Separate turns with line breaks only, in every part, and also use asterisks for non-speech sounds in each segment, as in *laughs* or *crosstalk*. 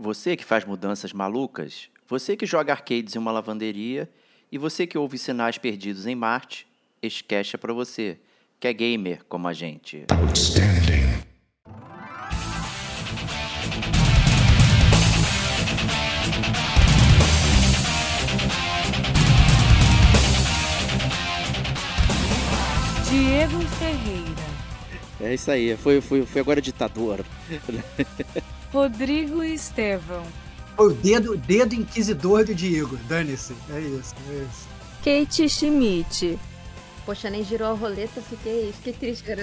Você que faz mudanças malucas, você que joga arcades em uma lavanderia e você que ouve sinais perdidos em Marte, cast é para você, que é gamer como a gente.
Outstanding.
Diego Ferreira,
É isso aí, foi, foi, foi agora ditador. *laughs*
Rodrigo Estevão,
Foi o dedo, dedo inquisidor do Diego. Dane-se. É isso, é isso.
Kate Schmidt,
Poxa, nem girou a roleta, fiquei, fiquei triste, cara.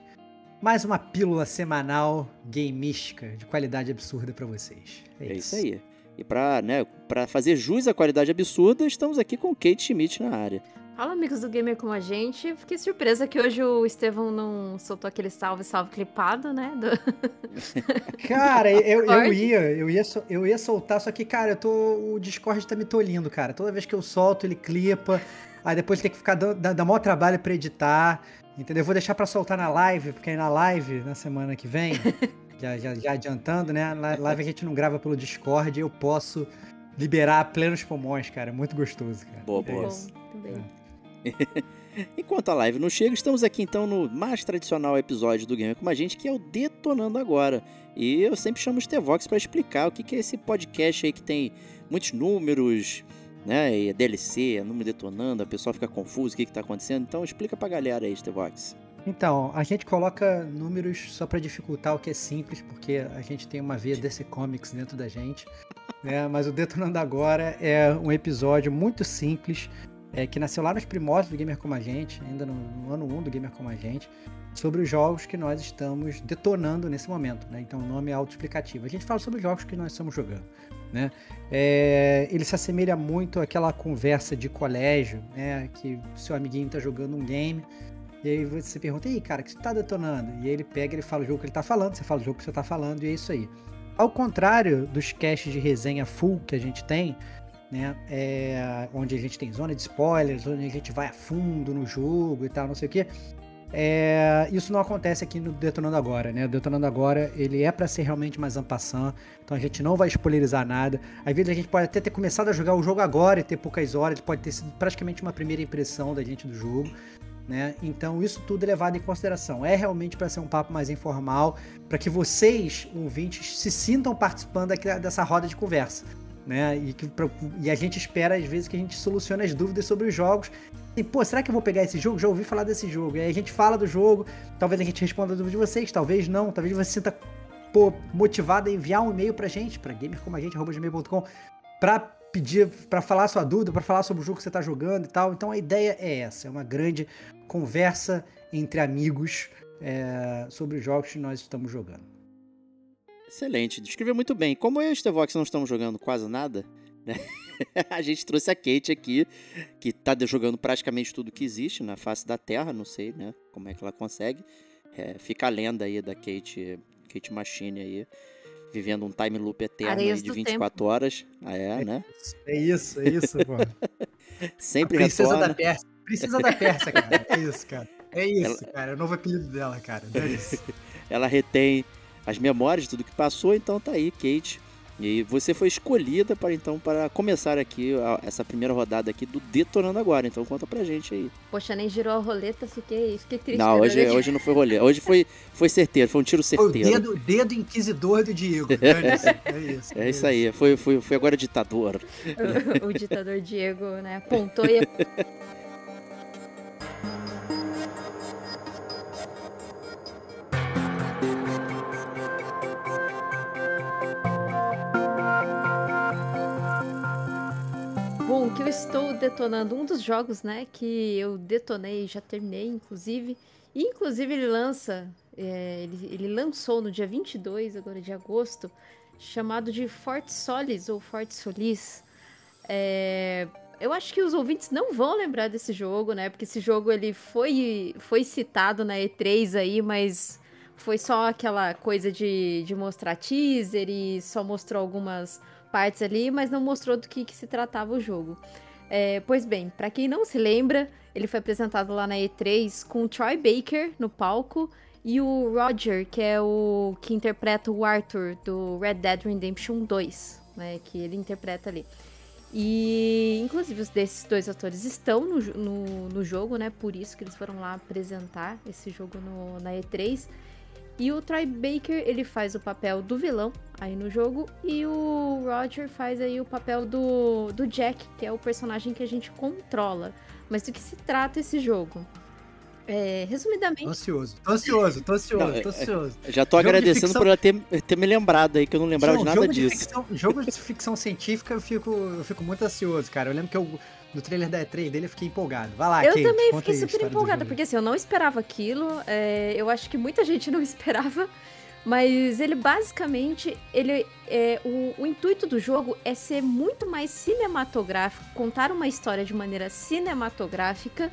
Mais uma pílula semanal gamística de qualidade absurda pra vocês.
É isso aí. E para né, pra fazer jus à qualidade absurda, estamos aqui com Kate Schmidt na área.
Fala, amigos do Gamer como a gente. Fiquei surpresa que hoje o Estevão não soltou aquele salve, salve clipado, né? Do- *laughs*
Cara, eu, eu ia, eu ia, eu ia soltar, só que, cara, eu tô, o Discord tá me tolindo, cara. Toda vez que eu solto, ele clipa, aí depois tem que ficar dando, dá, dá maior trabalho pra editar, entendeu? Eu vou deixar pra soltar na live, porque aí na live, na semana que vem, *laughs* já, já, já adiantando, né? Na live a gente não grava pelo Discord, eu posso liberar plenos pulmões, cara. Muito gostoso, cara.
Boa,
É
boa.
isso.
Bom, tudo bem. *laughs*
Enquanto a live não chega, estamos aqui então no mais tradicional episódio do Gamer como a gente, que é o Detonando Agora. E eu sempre chamo o Stevox para explicar o que que é esse podcast aí que tem muitos números, né? E é DLC, é número detonando, a pessoa fica confusa, o que que tá acontecendo. Então explica pra galera aí, Stevox.
Então, a gente coloca números só pra dificultar o que é simples, porque a gente tem uma veia DC Comics dentro da gente, né? Mas o Detonando Agora é um episódio muito simples, é, que nasceu lá nos primórdios do Gamer Como a Gente, ainda no, no ano 1 do Gamer Como a Gente, sobre os jogos que nós estamos detonando nesse momento, né? Então o nome é autoexplicativo. A gente fala sobre os jogos que nós estamos jogando, né? É, ele se assemelha muito àquela conversa de colégio, né? Que seu amiguinho tá jogando um game, e aí você pergunta, e aí, cara, o que você tá detonando? E aí ele pega, ele fala o jogo que ele tá falando, você fala o jogo que você tá falando, e é isso aí. Ao contrário dos casts de resenha full que a gente tem, né? é, onde a gente tem zona de spoilers, onde a gente vai a fundo no jogo e tal, não sei o quê. É, isso não acontece aqui no Detonando Agora, né? O Detonando Agora, ele é pra ser realmente mais ampassant, então a gente não vai spoilerizar nada. Às vezes a gente pode até ter começado a jogar o jogo agora e ter poucas horas, pode ter sido praticamente uma primeira impressão da gente do jogo né? Então isso tudo é levado em consideração. É realmente para ser um papo mais informal, para que vocês, ouvintes, se sintam participando dessa roda de conversa, né? E, que, pra- e a gente espera às vezes que a gente solucione as dúvidas sobre os jogos. E, pô, será que eu vou pegar esse jogo? Já ouvi falar desse jogo. E aí a gente fala do jogo, talvez a gente responda a dúvida de vocês, talvez não, talvez você sinta pô, motivado a enviar um e-mail pra gente, pra gamercomagente.com, pra pedir, pra falar sua dúvida, pra falar sobre o jogo que você tá jogando e tal. Então a ideia é essa, é uma grande conversa entre amigos é, sobre os jogos que nós estamos jogando.
Excelente, descreveu muito bem. Como eu e o Stevox não estamos jogando quase nada, né? *laughs* a gente trouxe a Kate aqui, que tá jogando praticamente tudo que existe na face da Terra, não sei, né? Como é que ela consegue. É, fica a lenda aí da Kate, Kate Machine aí, vivendo um time loop eterno aí de
do
24 horas. Ah, é, né?
É isso, é isso, pô. *laughs*
Sempre
A princesa
retorna.
da Pérsia. Princesa da Pérsia, cara. *laughs* É isso, cara. É isso, cara. É o novo apelido dela, cara. É isso.
Ela retém as memórias de tudo que passou, então tá aí, Kate. E você foi escolhida para então para começar aqui a- essa primeira rodada aqui do Detonando Agora. Então conta pra gente aí.
Poxa, nem girou a roleta, fiquei, fiquei triste.
Não,
cara.
hoje, hoje não foi rolê. Hoje foi, foi certeiro, foi um tiro
Foi o
certeiro.
dedo, dedo inquisidor do Diego. Dane-se. *laughs* É isso.
É isso aí, foi, foi, foi agora ditador. *laughs*
o, o ditador Diego, né, apontou e *laughs* estou detonando um dos jogos, né? Que eu detonei, já terminei, inclusive. E, inclusive, ele lança. é, ele, ele lançou no dia 22, agora de agosto, chamado de Fort Solis ou Fort Solis. É, eu acho que os ouvintes não vão lembrar desse jogo, né? Porque esse jogo ele foi, foi citado na E3 aí, mas foi só aquela coisa de, de mostrar teaser e só mostrou algumas partes ali, mas não mostrou do que, que se tratava o jogo. É, pois bem, pra quem não se lembra, ele foi apresentado lá na E3 com o Troy Baker no palco e o Roger, que é o que interpreta o Arthur do Red Dead Redemption 2, né? Que ele interpreta ali. E, inclusive, os desses dois atores estão no, no, no jogo, né? Por isso que eles foram lá apresentar esse jogo no, na E3. E o Troy Baker, ele faz o papel do vilão aí no jogo. E o Roger faz aí o papel do, do Jack, que é o personagem que a gente controla. Mas do que se trata esse jogo? É,
Tô
resumidamente,
ansioso, tô ansioso, tô ansioso,
Não, é-
tô ansioso.
Já tô
Jogo de
agradecendo
ficção-
por ela ter, ter me lembrado aí, que eu não lembrava
Não,
de nada
jogo
disso.
ficção, jogo de ficção científica eu fico, eu fico muito ansioso, cara. Eu lembro que eu, no trailer da E3 dele eu fiquei empolgado. Vai lá,
Eu
Kate,
também fiquei super empolgada, porque assim, eu não esperava aquilo. é, eu acho que muita *laughs* gente não esperava. Mas ele basicamente, ele é, o, o intuito do jogo é ser muito mais cinematográfico, contar uma história de maneira cinematográfica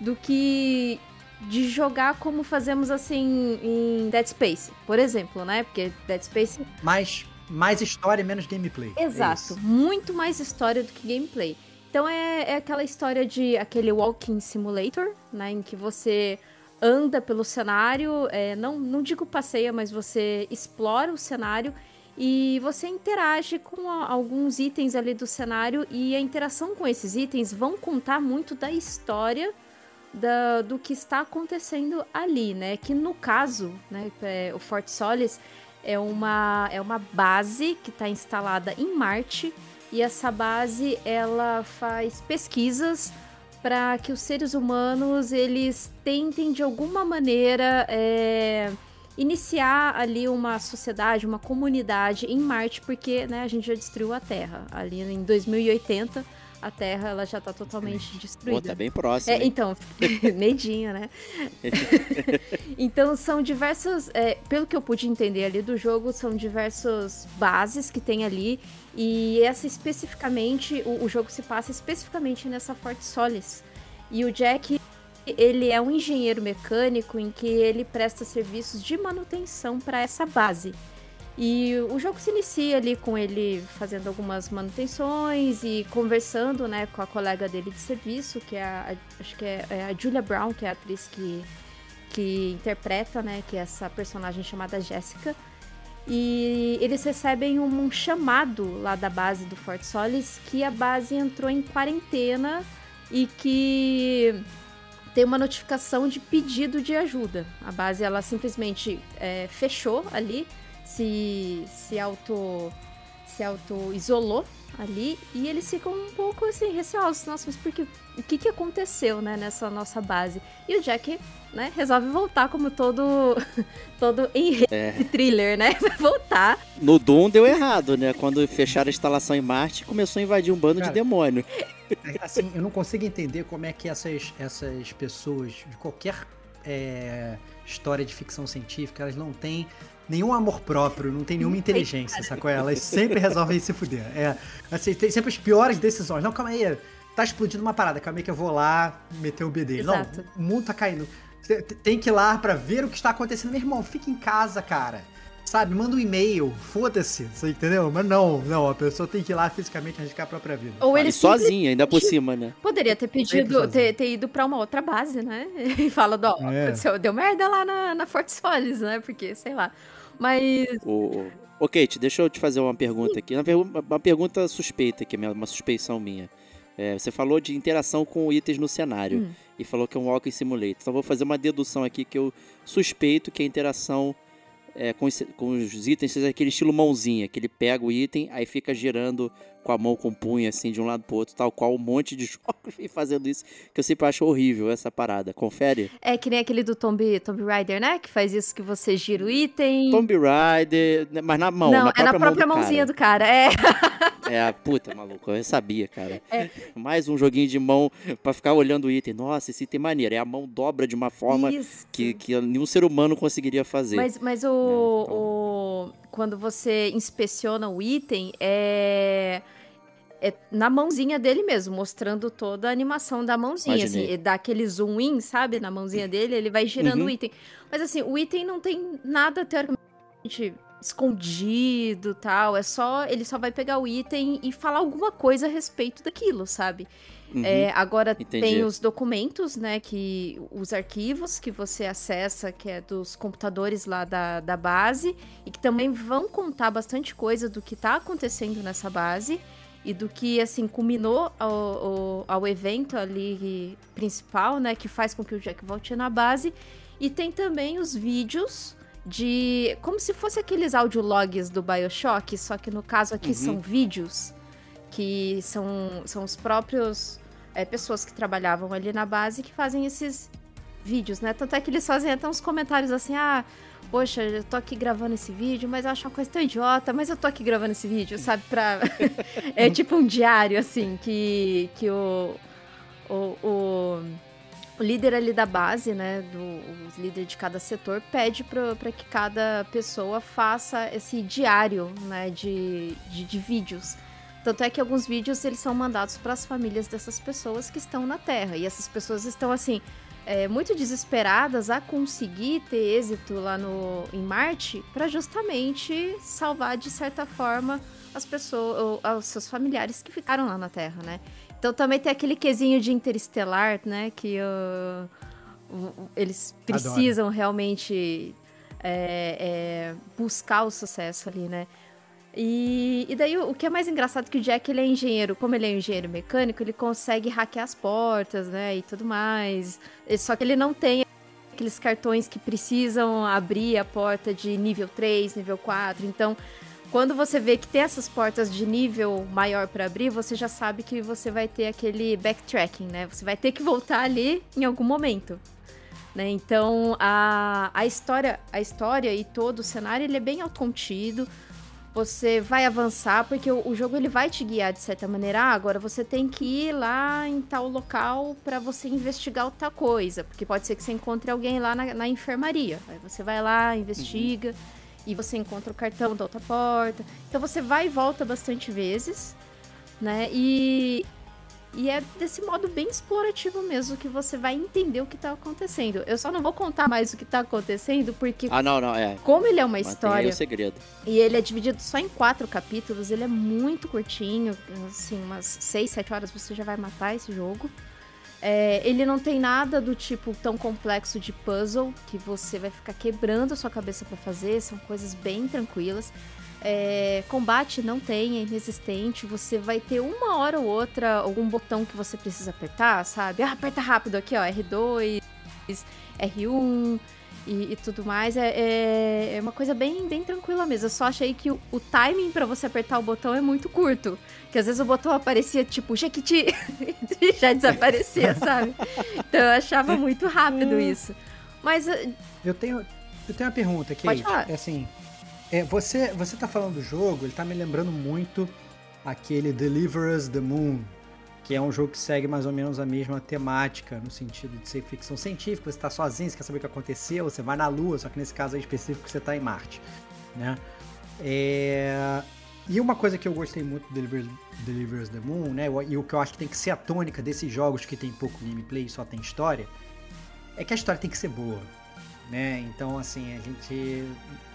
do que de jogar como fazemos assim em Dead Space, por exemplo, né? Porque Dead Space
Mais, mais história e menos gameplay. É
Exato,
isso.
muito mais história do que gameplay. Então é, é aquela história de aquele walking simulator, né, em que você anda pelo cenário, é, não, não digo passeia, mas você explora o cenário e você interage com a- alguns itens ali do cenário e a interação com esses itens vão contar muito da história da- do que está acontecendo ali, né? Que no caso, né, é, o Fort Solis é uma, é uma base que está instalada em Marte e essa base ela faz pesquisas para que os seres humanos eles tentem de alguma maneira é, iniciar ali uma sociedade, uma comunidade em Marte, porque né, a gente já destruiu a Terra. Ali em 2080 a Terra ela já está totalmente
Pô,
destruída.
tá bem próximo.
É, então, *laughs* medinho, né? *laughs* então são diversas, é, pelo que eu pude entender ali do jogo, são diversas bases que tem ali e essa especificamente, o, o jogo se passa especificamente nessa Fort Solis. E o Jack, ele é um engenheiro mecânico em que ele presta serviços de manutenção para essa base. E o jogo se inicia ali com ele fazendo algumas manutenções e conversando, né, com a colega dele de serviço, que é a, acho que é, é a Julia Brown, que é a atriz que, que interpreta, né, que é essa personagem chamada Jéssica. E eles recebem um, um chamado lá da base do Fort Solis que a base entrou em quarentena e que tem uma notificação de pedido de ajuda. A base ela simplesmente é, fechou ali, se se auto se auto isolou ali e eles ficam um pouco assim receosos. Nossa, mas por que o que que aconteceu, né, nessa nossa base? E o Jack, né, resolve voltar como todo *laughs* todo enredo
É.
thriller, né? *laughs* Vai voltar.
No Doom deu errado, né? Quando fecharam a instalação em Marte, começou a invadir um bando
Cara,
de demônio.
É, Assim, eu não consigo entender como é que essas, essas pessoas de qualquer é, história de ficção científica, elas não têm nenhum amor próprio, não tem nenhuma inteligência, sacou? Elas sempre resolvem se fuder. É, assim, tem sempre as piores decisões. Não, calma aí, tá explodindo uma parada, calma aí que eu vou lá meter o BD.
Exato.
Não, o mundo tá caindo. Tem que ir lá pra ver o que está acontecendo. Meu irmão, fica em casa, cara. Sabe, manda um e-mail, foda-se, você entendeu? Mas não, não, a pessoa tem que ir lá fisicamente arriscar a própria vida.
Ou ele
sozinho, ainda por cima, né?
Poderia ter pedido, ter, ter ido pra uma outra base, né? *laughs* E fala, ó,
É.
deu merda lá na, na Fort Solis, né? Porque, sei lá. Mas,
O, o- Ô, Kate, deixa eu te fazer uma pergunta aqui. Uma, pergu- uma pergunta suspeita aqui, uma suspeição minha. É, você falou de interação com itens no cenário
Hum.
e falou que é um walking simulator. Então vou fazer uma dedução aqui que eu suspeito que a interação é, com, os, com os itens seja aquele estilo mãozinha, que ele pega o item, aí fica girando com a mão com o punho, assim, de um lado pro outro, tal qual um monte de *laughs* jogos vem fazendo isso, que eu sempre acho horrível essa parada. Confere?
É que nem aquele do Tomb, Tomb Raider, né? Que faz isso que você gira o item.
Tomb Raider, né, mas na mão,
Não,
na
é na própria
mão
mãozinha do cara. É. *laughs*
É, puta, maluco, eu sabia, cara.
É.
Mais um joguinho de mão pra ficar olhando o item. Nossa, esse item é maneiro. É a mão dobra de uma forma
Isso.
que, que nenhum ser humano conseguiria fazer.
Mas, mas o,
É, então.
o- Quando você inspeciona o item, é. É na mãozinha dele mesmo, mostrando toda a animação da mãozinha. Assim,
Imaginei.
e dá aquele zoom in, sabe? Na mãozinha dele, ele vai girando
Uhum.
o item. Mas assim, o item não tem nada teoricamente escondido tal. É só. Ele só vai pegar o item e falar alguma coisa a respeito daquilo, sabe?
Uhum.
É, agora
Entendi.
tem os documentos, né, que os arquivos que você acessa, que é dos computadores lá da, da base, e que também vão contar bastante coisa do que tá acontecendo nessa base e do que, assim, culminou ao, ao, ao evento ali principal, né, que faz com que o Jack volte na base. E tem também os vídeos de... como se fosse aqueles audiologs do Bioshock, só que no caso aqui
Uhum.
são vídeos que são, são os próprios é, pessoas que trabalhavam ali na base que fazem esses vídeos, né? Tanto é que eles fazem até uns comentários assim, ah, poxa, eu tô aqui gravando esse vídeo, mas eu acho uma coisa tão idiota, mas eu tô aqui gravando esse vídeo, sabe? Pra... *laughs* é tipo um diário, assim, que, que o, o, o, o líder ali da base, né, do, o líder de cada setor, pede pra que cada pessoa faça esse diário, né, de, de, de vídeos. Tanto é que alguns vídeos eles são mandados para as famílias dessas pessoas que estão na Terra. E essas pessoas estão assim é, muito desesperadas a conseguir ter êxito lá no em Marte para justamente salvar de certa forma as pessoas, ou, os seus familiares que ficaram lá na Terra, né? Então também tem aquele quesinho de interestelar, né? Que uh, eles
Adoro.
precisam realmente é, é, buscar o sucesso ali, né? E, e daí o, que é mais engraçado é que o Jack ele é engenheiro, como ele é engenheiro mecânico, ele consegue hackear as portas, né, e tudo mais. Só que ele não tem aqueles cartões que precisam abrir a porta de nível 3, nível 4. Então, quando você vê que tem essas portas de nível maior para abrir, você já sabe que você vai ter aquele backtracking, né? Você vai ter que voltar ali em algum momento. Né? Então, a, a história, a história e todo o cenário ele é bem autocontido você vai avançar, porque o, o jogo ele vai te guiar de certa maneira. Ah, agora você tem que ir lá em tal local para você investigar outra coisa, porque pode ser que você encontre alguém lá na, na enfermaria. Aí você vai lá, investiga e você encontra o cartão da outra porta. Então você vai e volta bastante vezes, né? E e é desse modo bem explorativo mesmo que você vai entender o que tá acontecendo. Eu só não vou contar mais o que tá acontecendo, porque
Ah, não, não, é.
como ele é uma
aí
história
o segredo.
e ele é dividido só em quatro capítulos, ele é muito curtinho, assim, umas seis, sete horas você já vai matar esse jogo. É, ele não tem nada do tipo tão complexo de puzzle que você vai ficar quebrando a sua cabeça pra fazer, são coisas bem tranquilas. É, combate não tem, é inexistente. Você vai ter uma hora ou outra algum botão que você precisa apertar, sabe? Ah, aperta rápido aqui, ó, R2, R1 e, e tudo mais. É, é, é uma coisa bem, bem tranquila mesmo. Eu só achei que o, o timing pra você apertar o botão é muito curto. Que às vezes o botão aparecia tipo Jequiti e *laughs* já desaparecia, sabe? Então eu achava muito rápido isso. Mas eh,
Eu tenho, eu tenho uma pergunta, Kate.
Pode falar.
É assim, é, você, você tá falando do jogo, ele tá me lembrando muito aquele Deliver Us the Moon, que é um jogo que segue mais ou menos a mesma temática, no sentido de ser ficção científica, você tá sozinho, você quer saber o que aconteceu, você vai na Lua, só que nesse caso aí específico você tá em Marte, né? É, E uma coisa que eu gostei muito do Deliver, Deliver Us the Moon, né, e o que eu acho que tem que ser a tônica desses jogos que tem pouco gameplay e só tem história, é que a história tem que ser boa, né? Então, assim, a gente.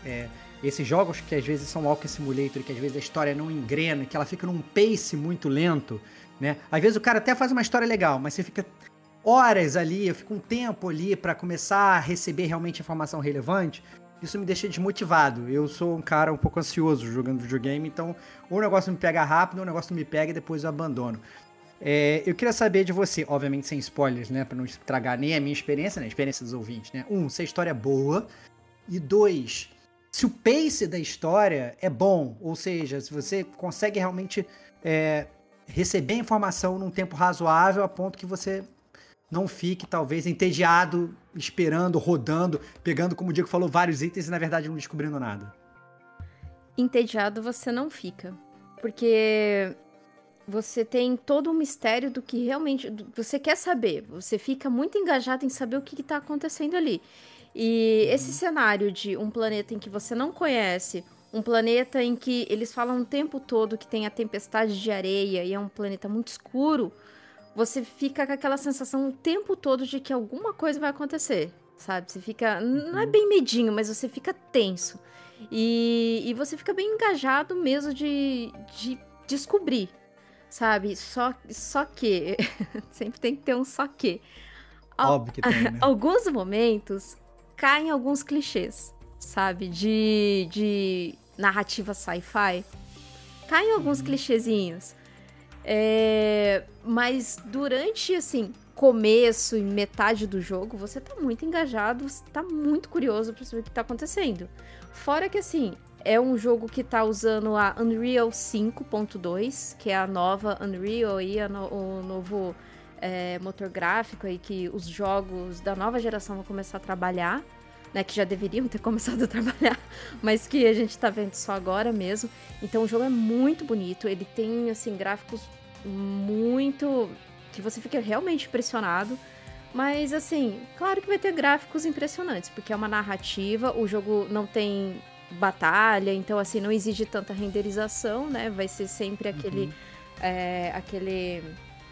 é, esses jogos que às vezes são Walking Simulator, que às vezes a história não engrena, que ela fica num pace muito lento, né? Às vezes o cara até faz uma história legal, mas você fica horas ali, fica um tempo ali pra começar a receber realmente informação relevante. Isso me deixa desmotivado. Eu sou um cara um pouco ansioso jogando videogame, então ou o negócio me pega rápido, ou o negócio me pega e depois eu abandono. É, eu queria saber de você, obviamente sem spoilers, né? Pra não estragar nem a minha experiência, nem a experiência dos ouvintes, né? Um, se a história é boa. E dois, se o pace da história é bom, ou seja, se você consegue realmente é, receber informação num tempo razoável a ponto que você não fique, talvez, entediado, esperando, rodando, pegando, como o Diego falou, vários itens e, na verdade, não descobrindo nada.
Entediado você não fica. Porque você tem todo o mistério do que realmente você quer saber. Você fica muito engajado em saber o que está acontecendo ali. E esse cenário de um planeta em que você não conhece, um planeta em que eles falam o tempo todo que tem a tempestade de areia e é um planeta muito escuro, você fica com aquela sensação o tempo todo de que alguma coisa vai acontecer, sabe? Você fica. Não é uhum. bem medinho, mas você fica tenso. E, e você fica bem engajado mesmo de, de descobrir, sabe? Só, só que. *laughs* sempre tem que ter um só que.
Óbvio que tem, né? *laughs*
Alguns momentos caem alguns clichês, sabe? De, de narrativa sci-fi. Caem alguns uhum. clichêzinhos. É, mas durante, assim, começo e metade do jogo, você tá muito engajado, você tá muito curioso pra saber o que tá acontecendo. Fora que, assim, é um jogo que tá usando a Unreal 5.2, que é a nova Unreal aí, no, o novo é, motor gráfico aí que os jogos da nova geração vão começar a trabalhar né, que já deveriam ter *laughs* começado a trabalhar, mas que a gente tá vendo só agora mesmo. Então o jogo é muito bonito, ele tem assim gráficos muito que você fica realmente impressionado. Mas assim, claro que vai ter gráficos impressionantes, porque é uma narrativa, o jogo não tem batalha, então assim, não exige tanta renderização, né? Vai ser sempre aquele, uhum. é, aquele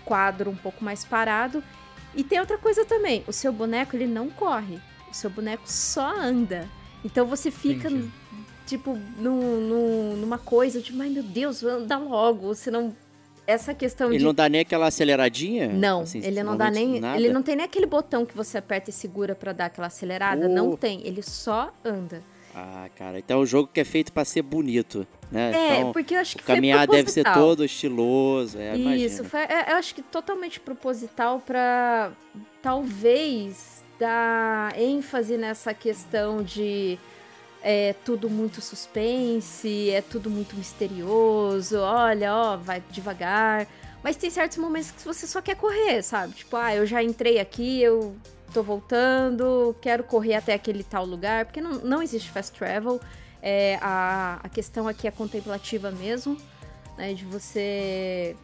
quadro um pouco mais parado. E tem outra coisa também, o seu boneco ele não corre. O seu boneco só anda. Então você fica, Entendi. tipo, no, numa coisa de, ai meu Deus, anda logo, senão essa questão
ele
de...
não dá nem aquela aceleradinha?
Não, assim, ele não dá nem... Nada. Ele não tem nem aquele botão que você aperta e segura para dar aquela acelerada. Oh. Não tem, ele só anda.
Ah, cara, então é um jogo que é feito para ser bonito, né?
É,
então,
porque eu acho que
o caminhar deve ser todo estiloso, é,
Isso, foi, é, eu acho que totalmente proposital para talvez dar ênfase nessa questão de é tudo muito suspense, é tudo muito misterioso, olha, ó, vai devagar. Mas tem certos momentos que você só quer correr, sabe? Tipo, ah, eu já entrei aqui, eu tô voltando, quero correr até aquele tal lugar, porque não, não existe fast travel. É, a, a questão aqui é contemplativa mesmo, né? De você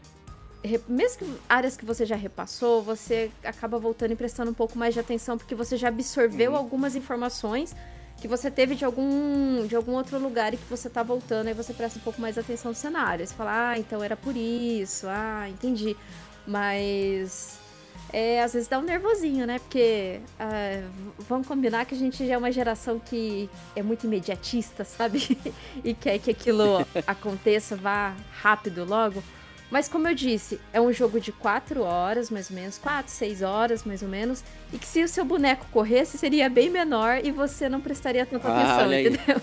mesmo que áreas que você já repassou, você acaba voltando e prestando um pouco mais de atenção, porque você já absorveu uhum. algumas informações que você teve de algum, de algum outro lugar e que você tá voltando, aí você presta um pouco mais atenção no cenário. Você fala, ah, então era por isso, ah, entendi. Mas é, às vezes dá um nervosinho, né? Porque uh, vamos combinar que a gente já é uma geração que é muito imediatista, sabe? *laughs* e quer que aquilo *laughs* aconteça, vá rápido logo. Mas como eu disse, é um jogo de 4 horas, mais ou menos, 4, 6 horas, mais ou menos, e que se o seu boneco corresse, seria bem menor e você não prestaria tanta ah, atenção, entendeu?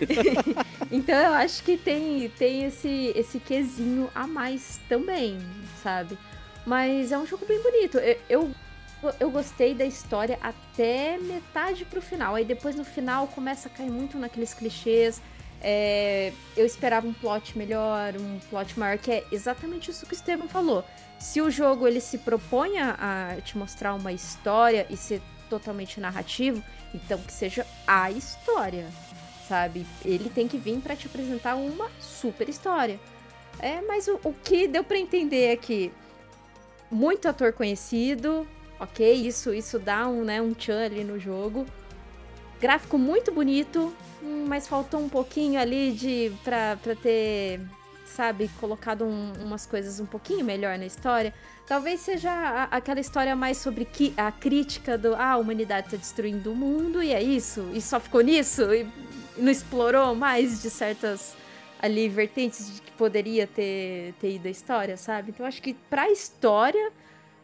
*laughs* então eu acho que tem, tem esse, esse quesinho a mais também, sabe? Mas é um jogo bem bonito. Eu, eu, eu gostei da história até metade pro final. Aí depois no final começa a cair muito naqueles clichês é, eu esperava um plot melhor, um plot maior, que é exatamente isso que o Estevam falou. Se o jogo ele se propõe a te mostrar uma história e ser totalmente narrativo, então que seja a história, sabe? Ele tem que vir para te apresentar uma super história. É, mas o, o que deu para entender é que muito ator conhecido, ok? Isso, isso dá um, né, um tchan ali no jogo. Gráfico muito bonito, Hum, mas faltou um pouquinho ali de pra, pra ter, sabe, colocado um, umas coisas um pouquinho melhor na história. Talvez seja a, aquela história mais sobre que, a crítica do ah, a humanidade tá destruindo o mundo e é isso, e só ficou nisso, e não explorou mais de certas ali vertentes de poderia ter, ter ido a história, sabe? Então acho que pra história,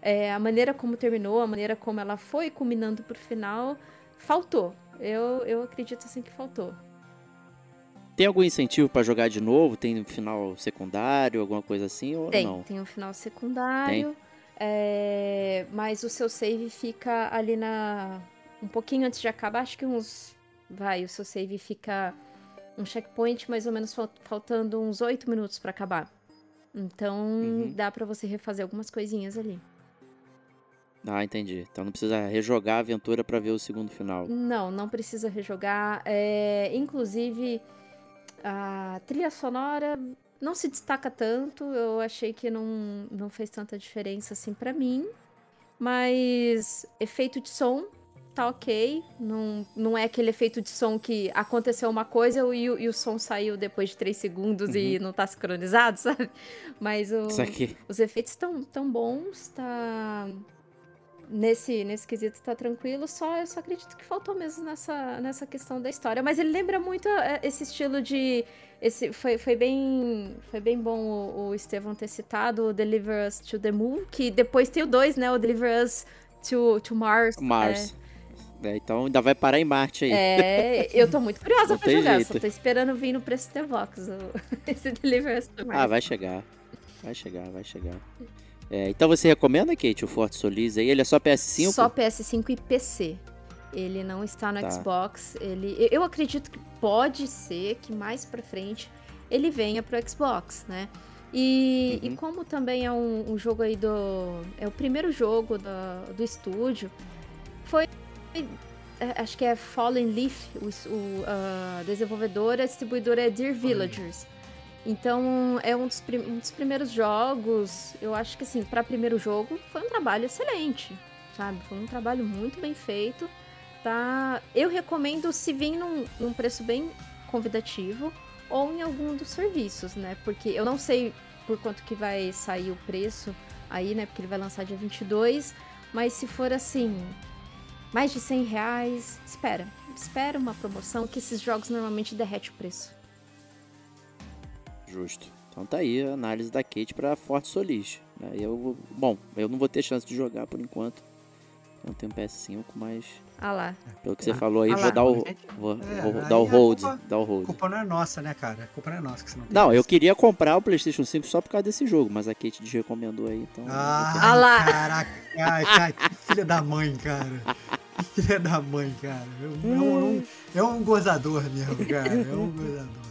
é, a maneira como terminou, a maneira como ela foi culminando pro final, faltou. Eu, eu acredito assim que faltou.
Tem algum incentivo para jogar de novo? Tem um final secundário, alguma coisa assim ou
tem,
não?
Tem um final secundário. É, mas o seu save fica ali na um pouquinho antes de acabar, acho que uns vai, o seu save fica um checkpoint mais ou menos fal- faltando uns 8 minutos pra acabar. Então
Uhum.
dá pra você refazer algumas coisinhas ali.
Ah, entendi. Então não precisa rejogar a aventura pra ver o segundo final.
Não, não precisa rejogar. É, inclusive, a trilha sonora não se destaca tanto. Eu achei que não, não fez tanta diferença assim pra mim. Mas efeito de som tá ok. Não, não é aquele efeito de som que aconteceu uma coisa e, o- e o som saiu depois de 3 segundos e não tá sincronizado, *laughs* sabe? Mas o, os efeitos estão tão bons, tá. Nesse, nesse quesito tá tranquilo, só eu só acredito que faltou mesmo nessa, nessa questão da história. Mas ele lembra muito é, esse estilo de. Esse, foi, foi, bem, foi bem bom o, o Estevão ter citado o Deliver Us to the Moon, que depois tem o 2, né? O Deliver Us to, to Mars.
Mars. É, então ainda vai parar em Marte aí.
É, é, eu tô muito curiosa *laughs*
Não
pra jogar,
jeito.
só tô esperando vir no preço do Vox, *laughs* esse Deliver Us to Mars.
Ah, vai chegar. Vai chegar, vai chegar. É, então você recomenda, Kate, o Forte Solis aí? Ele é só PS5?
Só PS5 e PC. Ele não está no
Tá.
Xbox. Ele, eu acredito que pode ser que mais pra frente ele venha pro Xbox, né? E,
Uhum.
e como também é um, um jogo aí do. É o primeiro jogo do, do estúdio, foi. É, Acho que é Fallen Leaf, o, o, a desenvolvedora, a distribuidora é Dear Villagers. Então, é um dos, um dos primeiros jogos. Eu acho que, assim, para primeiro jogo, foi um trabalho excelente, sabe? Foi um trabalho muito bem feito. Tá? Eu recomendo se vir num, num preço bem convidativo ou em algum dos serviços, né? Porque eu não sei por quanto que vai sair o preço aí, né? Porque ele vai lançar dia 22. Mas se for assim, mais de 100 reais, espera. Espera uma promoção que esses jogos normalmente derrete o preço.
Justo. Então tá aí a análise da Kate pra Forte Solis. né? Eu, bom, eu não vou ter chance de jogar por enquanto. Eu não tenho PS5, mas
Ah lá.
pelo que você
Ah,
falou aí,
ah
vou dar o,
gente.
vou,
É,
vou dar o
a
hold.
culpa-
Dar o
A
hold.
culpa não é nossa, né, cara? A culpa não é nossa que você não tem.
Não, eu
PS5.
queria comprar o PlayStation 5 só por causa desse jogo, mas a Kate desrecomendou aí, então.
Ai,
Ah lá.
Caraca, ai, cara, que filha da mãe, cara. Filha da mãe, cara. É um, é um- é um gozador mesmo, cara. É um gozador.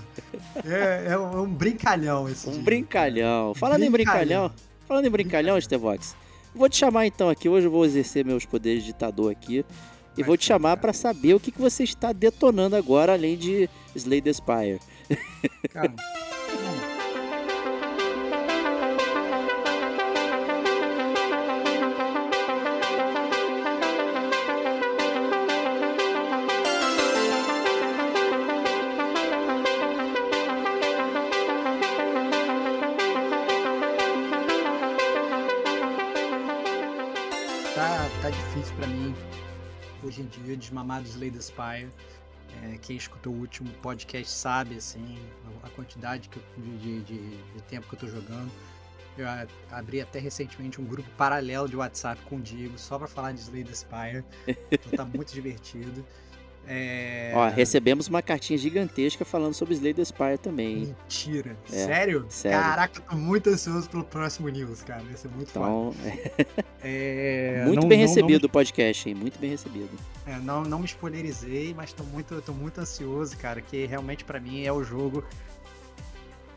É, é um, é um brincalhão esse
Um
dia.
brincalhão. Falando em
Brincalhão.
brincalhão, falando em brincalhão, Stevox, vou te chamar então aqui. Hoje eu vou exercer meus poderes de ditador aqui. E
Vai
vou te chamar pra saber o que, que você está detonando agora, além de Slay the Spire.
Cara, em dia desmamar do Slay the Spire. É, quem escutou o último podcast sabe assim a quantidade eu- de, de- de- tempo que eu tô jogando. Eu abri até recentemente um grupo paralelo de WhatsApp com o Diego só pra falar de Slay the Spire. Então tá muito *laughs* divertido. É...
Ó, recebemos uma cartinha gigantesca falando sobre Slay the Spire também. hein?
Mentira.
É,
sério?
sério.
Caraca, tô muito ansioso pelo próximo news, cara. Vai ser muito.
Então,
É, *laughs*
muito
não-
bem
não- não-
recebido o podcast, hein? Muito bem recebido.
É, não, não me spoilerizei, mas tô muito, tô muito ansioso, cara, que realmente pra mim é o jogo.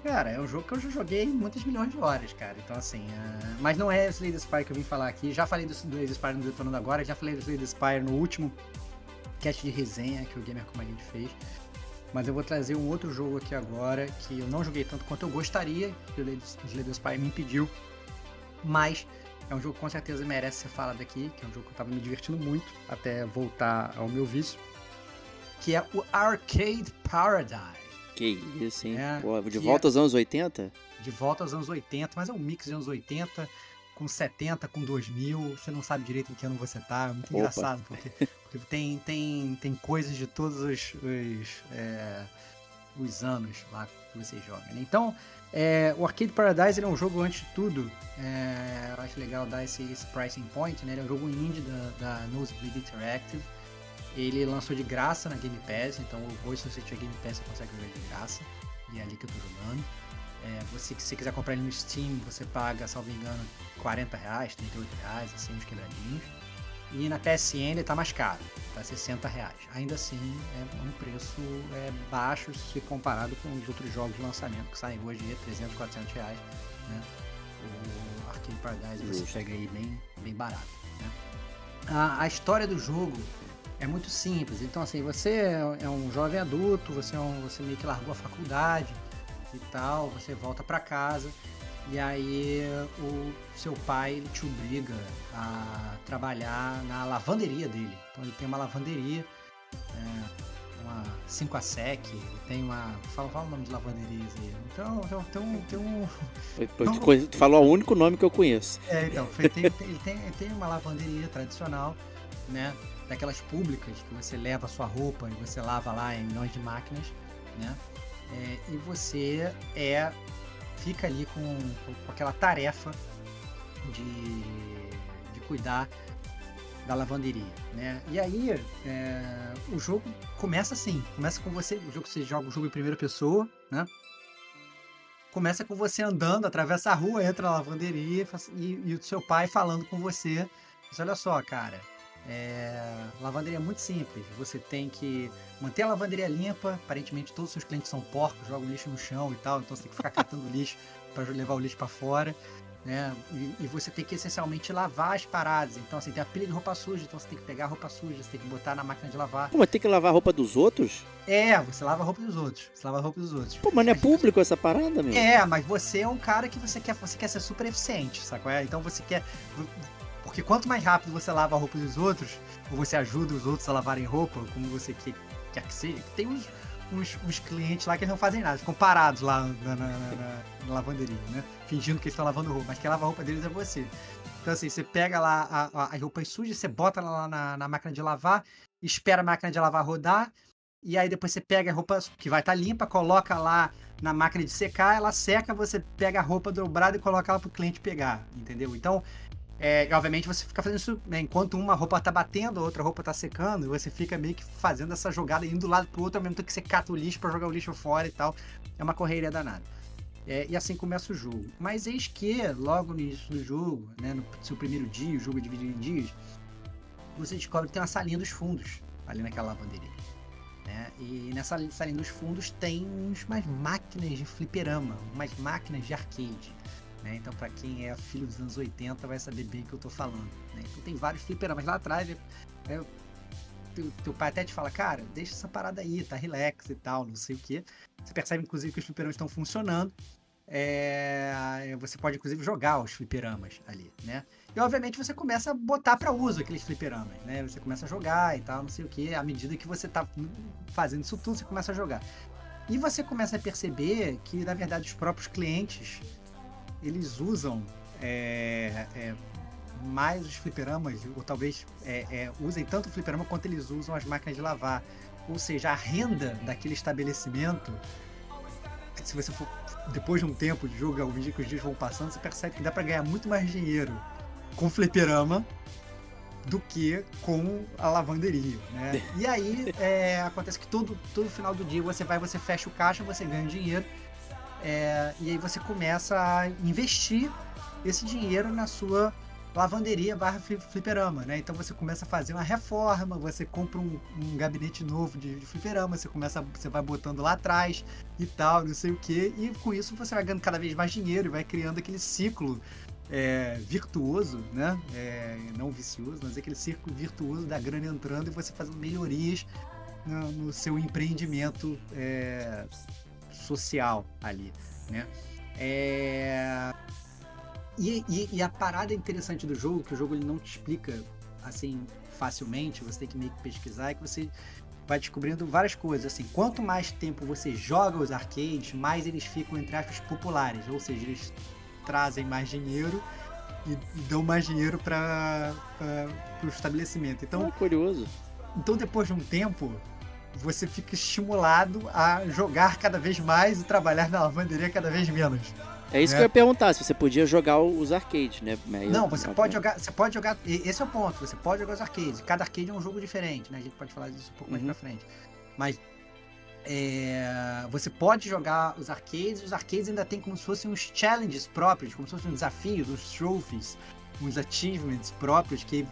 Cara, é um jogo que eu já joguei muitas milhões de horas, cara. Então, assim. é, Mas não é Slay the Spire que eu vim falar aqui. Já falei do Slay the Spire no Detonando Agora, já falei do Slay the Spire no último cast de resenha que o Gamer gente fez. Mas eu vou trazer um outro jogo aqui agora que eu não joguei tanto quanto eu gostaria, que o Slay the Spire me impediu. Mas é um jogo que com certeza merece ser falado aqui, que é um jogo que eu tava me divertindo muito até voltar ao meu vício, que é o Arcade Paradise.
Que isso, hein?
É,
Pô, de volta aos anos 80?
De volta aos anos 80, mas é um mix de anos 80 com 70, com 2000, você não sabe direito em que ano você tá, é muito
Opa.
engraçado, porque, porque tem, tem, tem coisas de todos os, os, é, os anos lá que você joga. né? Então, é, o Arcade Paradise é um jogo, antes de tudo, é, eu acho legal dar esse, esse pricing point, né? ele é um jogo indie da, da Nosebleed Interactive, ele lançou de graça na Game Pass, então hoje se você tiver Game Pass você consegue jogar de graça, e é ali que eu tô jogando. É, você, se você quiser comprar ele no Steam, você paga, salvo engano, 40 reais, 38 reais, assim, uns quebradinhos. E na PSN ele tá mais caro, tá 60 reais. Ainda assim, é um preço é, baixo se comparado com os outros jogos de lançamento que saem hoje de 300, 400 reais, né? O Arcade Paradise você pega aí bem, bem barato, né? A, a história do jogo é muito simples. Então, assim, você é é um jovem adulto, você, é um, você meio que largou a faculdade e tal, você volta pra casa e aí o seu pai te obriga a trabalhar na lavanderia dele. Então ele tem uma lavanderia, é, uma 5 a sec, ele tem uma. Fala, fala o nome de lavanderias aí. Então tem, tem um. Tem um *laughs*
foi- Tu falou o único nome que eu conheço.
é, então, tem- ele, tem, ele tem uma lavanderia tradicional, né? Daquelas públicas que você leva a sua roupa e você lava lá em milhões de máquinas, né? É, e você é fica ali com, com- aquela tarefa de, de cuidar da lavanderia, né? E aí é, o jogo começa assim, começa com você, o jogo você joga o jogo em primeira pessoa, né? Começa com você andando, atravessa a rua, entra na lavanderia e e, o seu pai falando com você. Diz, olha só, cara, é, lavanderia é muito simples. Você tem que manter a lavanderia limpa. Aparentemente todos os seus clientes são porcos, jogam lixo no chão e tal, então você tem que ficar catando *laughs* lixo para levar o lixo para fora. Né? E, e você tem que essencialmente lavar as paradas. Então, assim, tem a pilha de roupa suja, então você tem que pegar a roupa suja, você tem que botar na máquina de lavar.
Pô, mas tem que lavar a roupa dos outros?
É, você lava a roupa dos outros. Você lava a roupa dos outros.
Pô, mas não é público essa parada, meu?
É, mas você é um cara que você quer, você quer ser super eficiente, sacou? É? Então você quer. Porque quanto mais rápido você lava a roupa dos outros, ou você ajuda os outros a lavarem roupa, como você quer, quer que seja, tem uns, uns, uns clientes lá que não fazem nada, ficam parados lá na, na- na- na- lavanderia, né? Fingindo que eles estão lavando roupa, mas quem lava a roupa deles é você. Então, assim, você pega lá a, a, as roupas sujas, você bota lá na, na máquina de lavar, espera a máquina de lavar rodar, e aí depois você pega a roupa que vai estar limpa, coloca lá na máquina de secar, ela seca, você pega a roupa dobrada e coloca ela pro cliente pegar, entendeu? Então, é, e, obviamente você fica fazendo isso, né, enquanto uma roupa tá batendo, a outra roupa tá secando, você fica meio que fazendo essa jogada, indo do lado pro outro, ao mesmo tempo que você cata o lixo pra jogar o lixo fora e tal. É uma correria danada. É, e assim começa o jogo. Mas eis que, logo no início do jogo, né, no seu primeiro dia, o jogo é dividido em dias, você descobre que tem uma salinha dos fundos ali naquela lavanderia. né? E nessa salinha dos fundos tem umas máquinas de fliperama, umas máquinas de arcade. Né? Então, pra quem é filho dos anos 80, vai saber bem o que eu tô falando. né? Então, tem vários fliperamas lá atrás. né? Teu, teu pai até te fala, cara, deixa essa parada aí, tá relax e tal, não sei o que. Você percebe, inclusive, que os fliperamas estão funcionando. É, você pode, inclusive, jogar os fliperamas ali, né? E, obviamente, você começa a botar para uso aqueles fliperamas, né? Você começa a jogar e tal, não sei o que. À medida que você tá fazendo isso tudo, você começa a jogar. E você começa a perceber que, na verdade, os próprios clientes, eles usam é, é, mais os fliperamas, ou talvez é, é, usem tanto o fliperama quanto eles usam as máquinas de lavar. Ou seja, a renda daquele estabelecimento, se você for depois de um tempo de jogo, ao medida que os dias vão passando, você percebe que dá para ganhar muito mais dinheiro com fliperama do que com a lavanderia, né? *laughs* E aí é, acontece que todo, todo final do dia você vai, você fecha o caixa, você ganha dinheiro é, e aí você começa a investir esse dinheiro na sua lavanderia barra fli- fliperama, né? Então você começa a fazer uma reforma, você compra um, um gabinete novo de, de fliperama, você começa, você vai botando lá atrás e tal, não sei o que, e com isso você vai ganhando cada vez mais dinheiro e vai criando aquele ciclo é, virtuoso, né? É, não vicioso, mas aquele círculo virtuoso da grana entrando e você fazendo melhorias no, no seu empreendimento é, social ali, né? É, e, e- e a parada interessante do jogo, que o jogo ele não te explica assim facilmente, você tem que meio que pesquisar, é que você vai descobrindo várias coisas. Assim, quanto mais tempo você joga os arcades, mais eles ficam, entre aspas, populares. Ou seja, eles trazem mais dinheiro e, e dão mais dinheiro para o estabelecimento. Então,
Ah, curioso.
então, depois de um tempo, você fica estimulado a jogar cada vez mais e trabalhar na lavanderia cada vez menos.
É isso
É.
que eu ia perguntar, se você podia jogar os arcades, né? Eu-
Não, você pode jogar, você pode jogar, esse é o ponto, você pode jogar os arcades. Cada arcade é um jogo diferente, né? A gente pode falar disso um pouco mais
Uhum.
pra frente. Mas é, você pode jogar os arcades, os arcades ainda tem como se fossem uns challenges próprios, como se fossem uns desafios, uns trophies, uns achievements próprios que,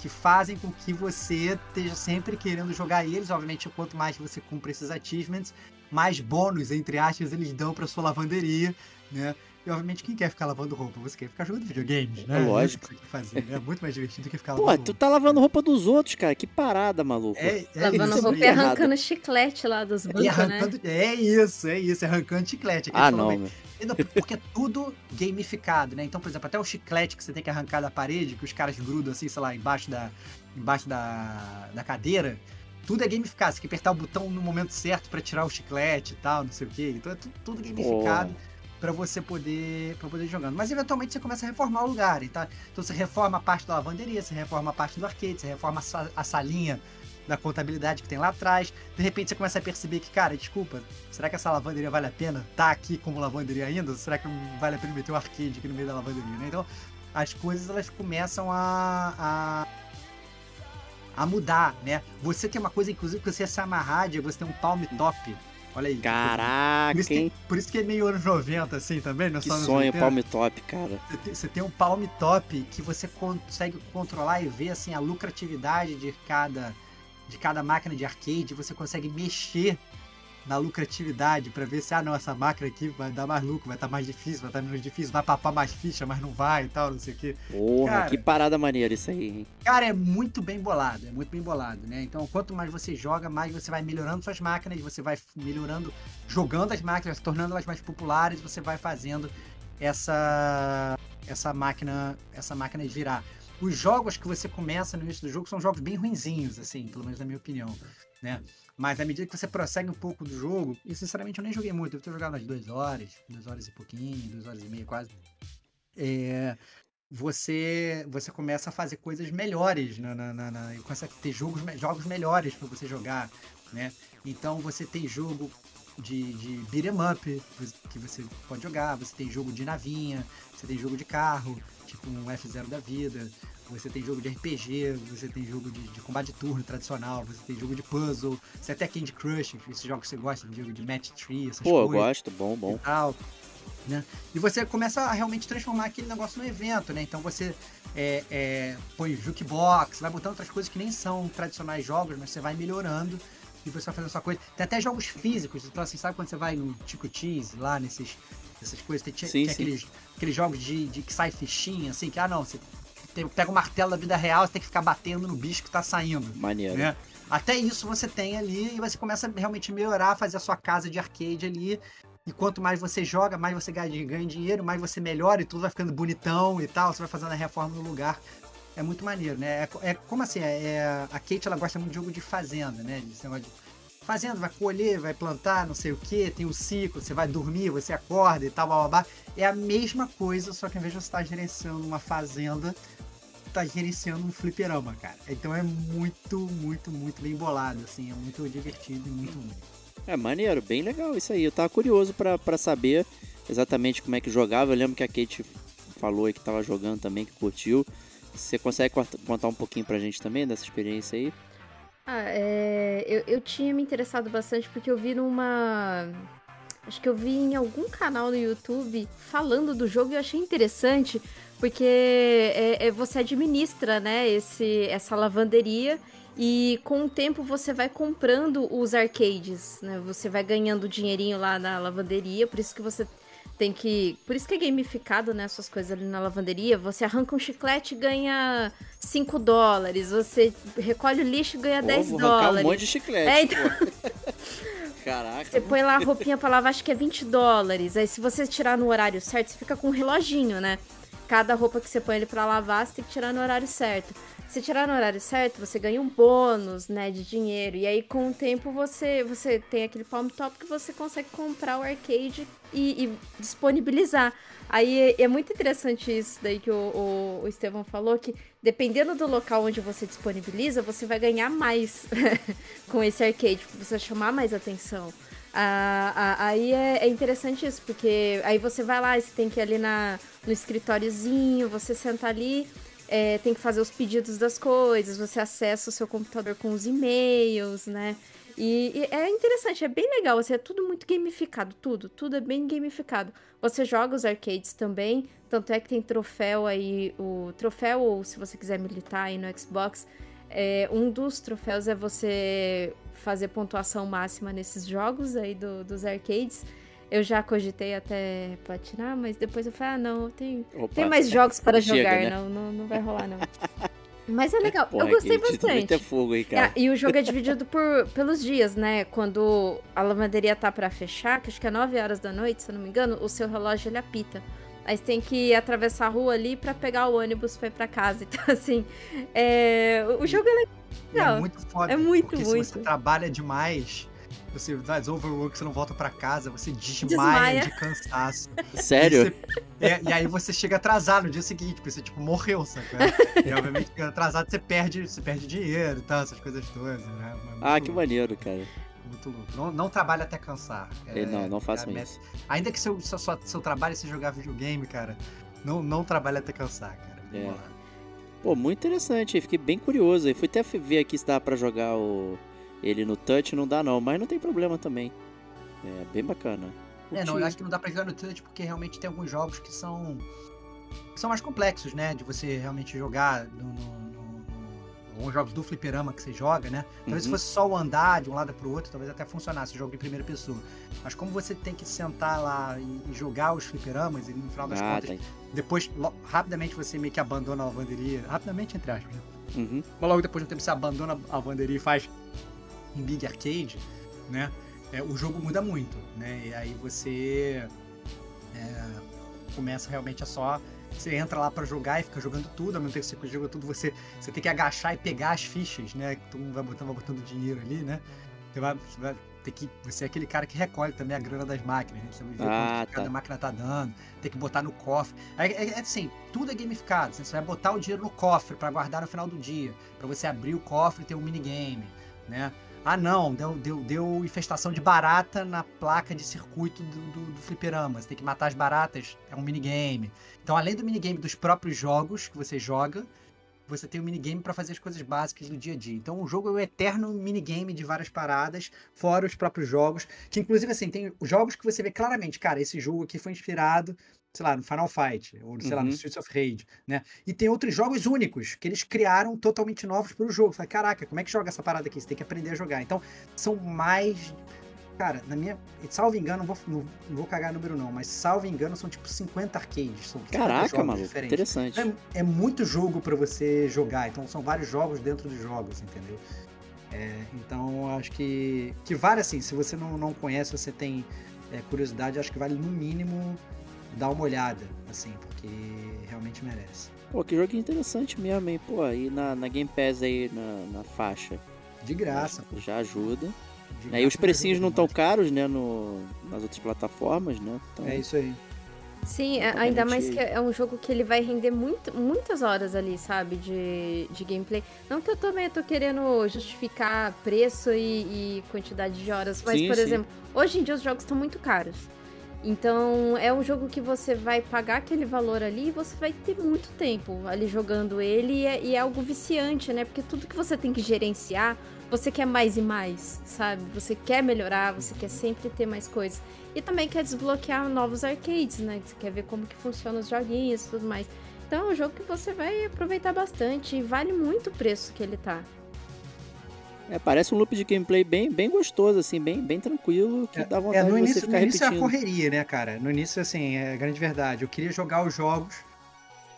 que fazem com que você esteja sempre querendo jogar eles. Obviamente, quanto mais você cumpre esses achievements, mais bônus, entre aspas, eles dão para sua lavanderia, né? E obviamente, quem quer ficar lavando roupa? Você quer ficar jogando videogames, né?
É lógico.
É, que fazer, né? é muito mais divertido do que ficar
Pô,
lavando
tu tá lavando roupa dos outros, cara. Que parada, maluco.
É, é
Lavando
isso
roupa e
aí.
errado.
arrancando chiclete lá dos
E
bancos, né?
é isso, é isso, arrancando chiclete.
Ah, não, meu.
E Porque é tudo gamificado, né? Então, por exemplo, até o chiclete que você tem que arrancar da parede, que os caras grudam assim, sei lá, embaixo da, embaixo da, da cadeira, tudo é gamificado. Você tem que apertar o botão no momento certo pra tirar o chiclete e tal, não sei o quê. Então é tu- tudo gamificado pra você poder para poder jogando. Mas eventualmente você começa a reformar o lugar, tá? Então você reforma a parte da lavanderia, você reforma a parte do arcade, você reforma a, sa- a salinha da contabilidade que tem lá atrás. De repente você começa a perceber que, cara, desculpa, será que essa lavanderia vale a pena tá aqui como lavanderia ainda? Será que vale a pena meter um arcade aqui no meio da lavanderia, né? Então, as coisas elas começam a, a a mudar, né? Você tem uma coisa, inclusive, que você se amarrar de você tem um palm top. Olha aí. coisa por
Caraca,
isso, que, por isso que é meio anos 90, assim, também, não é
Que
só anos
sonho,
80.
palm top, cara.
Você tem, você tem um palm top que você consegue controlar e ver assim a lucratividade de cada de cada máquina de arcade, você consegue mexer na lucratividade pra ver se ah não, essa máquina aqui vai dar mais lucro, vai estar mais difícil, vai estar menos difícil, vai papar mais ficha, mas não vai e tal, não sei o quê.
Porra,
Cara.
que parada maneira isso aí, hein?
Cara, é muito bem bolado, é muito bem bolado, né? Então, quanto mais você joga, mais você vai melhorando suas máquinas, você vai melhorando, jogando as máquinas, tornando elas mais populares, você vai fazendo essa essa máquina, essa máquina girar. Os jogos que você começa no início do jogo são jogos bem ruinzinhos, assim, pelo menos na minha opinião, né? Mas à medida que você prossegue um pouco do jogo, e sinceramente eu nem joguei muito, eu ter jogado umas duas horas, duas horas e pouquinho, duas horas e meia quase. É, você você começa a fazer coisas melhores na, na, na, na- e começa a ter jogos, jogos melhores para você jogar, né? Então você tem jogo de, de beat'em up que você pode jogar, você tem jogo de navinha, você tem jogo de carro, tipo um F0 da vida, você tem jogo de RPG, você tem jogo de, de combate de turno tradicional, você tem jogo de puzzle, você até Candy Crush, esses jogos que você gosta, de jogo de match tree, essas
Pô, eu
coisas
gosto, bom, bom.
e tal, né? E você começa a realmente transformar aquele negócio no evento, né? Então você é, é, põe jukebox, vai botando outras coisas que nem são tradicionais jogos, mas você vai melhorando e você vai fazendo sua coisa. Tem até jogos físicos, então assim, sabe quando você vai no Tico Cheese, lá nesses, nessas coisas, tem,
Sim,
tem
sim.
Aqueles, aqueles jogos de, de que sai fichinha, assim, que, ah não, você tem- pega o martelo da vida real, você tem que ficar batendo no bicho que tá saindo
Maneiro.
né? Até isso você tem ali e você começa a realmente melhorar, fazer a sua casa de arcade ali. E quanto mais você joga, mais você ganha, dinheiro, mais você melhora e tudo vai ficando bonitão e tal. Você vai fazendo a reforma no lugar. É muito maneiro, né? É, é como assim? É, é- a Kate ela gosta muito de jogo de fazenda, né? Esse negócio de fazenda, vai colher, vai plantar, não sei o que, tem o ciclo, você vai dormir, você acorda e tal, blá, blá, blá. É a mesma coisa, só que ao invés de você estar gerenciando uma fazenda, tá gerenciando um fliperama, cara. Então é muito, muito, muito bem bolado, assim, é muito divertido e muito
É maneiro, bem legal isso aí. Eu tava curioso pra saber exatamente como é que jogava. Eu lembro que a Kate falou aí que tava jogando também, que curtiu. Você consegue cont- contar um pouquinho pra gente também dessa experiência aí?
Ah, é, eu, eu tinha me interessado bastante porque eu vi numa. Acho que eu vi em algum canal no YouTube falando do jogo e eu achei interessante porque é, é- você administra, né, esse, essa lavanderia e com o tempo você vai comprando os arcades, né? Você vai ganhando dinheirinho lá na lavanderia, por isso que você tem que. Por isso que é gamificado, né? Suas coisas ali na lavanderia. Você arranca um chiclete e ganha 5 dólares. Você recolhe o lixo e ganha
Pô,
10
vou arrancar
dólares.
um monte de chiclete.
É, então-. *laughs*
Caraca.
Você põe lá a roupinha pra lavar, acho que é 20 dólares. Aí se você tirar no horário certo, você fica com um reloginho, né? Cada roupa que você põe ele pra lavar, você tem que tirar no horário certo. Se tirar no horário certo, você ganha um bônus, né, de dinheiro. E aí, com o tempo, você, você tem aquele palm top que você consegue comprar o arcade e, e disponibilizar. Aí é, é muito interessante isso daí que o, o, o Estevão falou, que dependendo do local onde você disponibiliza, você vai ganhar mais *laughs* com esse arcade, porque você vai chamar mais atenção. Ah, ah, aí é, é interessante isso, porque aí você vai lá você tem que ir ali na, no escritóriozinho, você senta ali, é, tem que fazer os pedidos das coisas, você acessa o seu computador com os e-mails, né? E, e é interessante, é bem legal, assim, é tudo muito gamificado, tudo, tudo é bem gamificado. Você joga os arcades também, tanto é que tem troféu aí, o troféu, ou se você quiser militar aí no Xbox, é, um dos troféus é você fazer pontuação máxima nesses jogos aí do, dos arcades. Eu já cogitei até platinar, mas depois eu falei, ah, não, tem,
Opa.
tem mais jogos para
Chega,
jogar,
né?
não, não, não vai rolar, não. *laughs* Mas é legal,
Porra,
eu gostei bastante.
fogo aí, cara.
Ah, e o jogo é dividido por, pelos dias, né? Quando a lavanderia tá pra fechar, que acho que é 9 horas da noite, se eu não me engano, o seu relógio ele apita. Aí você tem que atravessar a rua ali pra pegar o ônibus pra ir pra casa. *laughs* Então, assim, é, o jogo é
E
legal.
É muito foda.
É muito,
porque
muito.
se você trabalha demais, você faz overwork, você não volta pra casa, você desmaia,
Desmaia.
de cansaço. *laughs*
Sério?
E, você- é, e aí você chega atrasado no dia seguinte, porque você, tipo, morreu, sabe? E obviamente, atrasado, você perde, você perde dinheiro e tal, essas coisas todas, né?
Ah,
muito
que
louco,
maneiro, cara.
Muito louco. Não, não trabalha até cansar.
É, não, não façam
é
isso.
Ainda que seu, seu, seu trabalho seja jogar videogame, cara, não, não trabalha até cansar, cara.
É.
Vamos lá.
Pô, muito interessante. Fiquei bem curioso. aí. Fui até ver aqui se dá pra jogar o... ele no touch. Não dá, não. Mas não tem problema também. É bem bacana.
É, não, eu acho que não dá pra jogar no touch porque realmente tem alguns jogos que são que são mais complexos, né? De você realmente jogar no, no, no- no- alguns jogos do fliperama que você joga, né? Talvez se
Uhum.
fosse só o andar de um lado pro outro, talvez até funcionasse o jogo em primeira pessoa. Mas como você tem que sentar lá e, e jogar os fliperamas, e no final das
Ah,
contas,
tá.
depois rapidamente você meio que abandona a lavanderia, rapidamente entre aspas, né?
Uhum.
Mas logo depois de um tempo você abandona a lavanderia e faz um Big Arcade, né? É, o jogo muda muito, né? E aí você é, começa realmente a só. Você entra lá pra jogar e fica jogando tudo, ao mesmo tempo que você joga tudo, você, você tem que agachar e pegar as fichas, né? Que todo mundo vai botando, vai botando dinheiro ali, né? Você vai, você vai ter que. Você é aquele cara que recolhe também a grana das máquinas, né? Você vai ver
Ah,
quanto que cada
tá.
máquina tá dando, tem que botar no cofre. É, é- é assim, tudo é gamificado. Você vai botar o dinheiro no cofre pra guardar no final do dia. Pra você abrir o cofre e ter um minigame, né? Ah não, deu, deu, deu infestação de barata na placa de circuito do, do, do fliperama. Você tem que matar as baratas, é um minigame. Então, além do minigame dos próprios jogos que você joga, você tem um minigame pra fazer as coisas básicas do dia a dia. Então, o jogo é o eterno minigame de várias paradas, fora os próprios jogos. Que, inclusive, assim, tem os jogos que você vê claramente, cara, esse jogo aqui foi inspirado, sei lá, no Final Fight, ou sei lá, no
Uhum.
Streets of Rage, né? E tem outros jogos únicos que eles criaram totalmente novos para o jogo. Falei, caraca, como é que joga essa parada aqui? Você tem que aprender a jogar. Então, são mais. Cara, na minha. Salvo engano, não vou, não, não vou cagar número não, mas salvo engano, são tipo 50 arcades. São 50
Caraca,
diferentes.
Interessante.
É, é muito jogo para você jogar, então são vários jogos dentro dos jogos, entendeu? É, então acho que, que vale assim, se você não, não conhece, você tem é, curiosidade, acho que vale no mínimo dar uma olhada, assim, porque realmente merece.
Pô, que jogo interessante mesmo, hein? Pô, aí na, na Game Pass aí, na, na faixa.
De graça, pô.
Já ajuda.
De
Né? E os precinhos não tão caros, né? No, nas outras plataformas, né? Então,
É isso aí.
Sim,
Dá
é- ainda mais que é um jogo que ele vai render muito, muitas horas ali, sabe, de, de gameplay. Não que eu também tô querendo justificar preço e, e quantidade de horas, mas,
Sim,
por
sim.
exemplo, hoje em dia os jogos estão muito caros. Então, é um jogo que você vai pagar aquele valor ali e você vai ter muito tempo ali jogando ele e é, e é algo viciante, né? Porque tudo que você tem que gerenciar, você quer mais e mais, sabe? Você quer melhorar, você quer sempre ter mais coisas. E também quer desbloquear novos arcades, né? Você quer ver como que funcionam os joguinhos e tudo mais. Então é um jogo que você vai aproveitar bastante e vale muito o preço que ele tá.
É, parece um loop de gameplay bem, bem gostoso, assim, bem, bem tranquilo, que dá
É,
vontade
no
de você
início, no
ficar
início é a
repetindo.
correria, né, cara? No início, assim, é grande verdade. Eu queria jogar os jogos.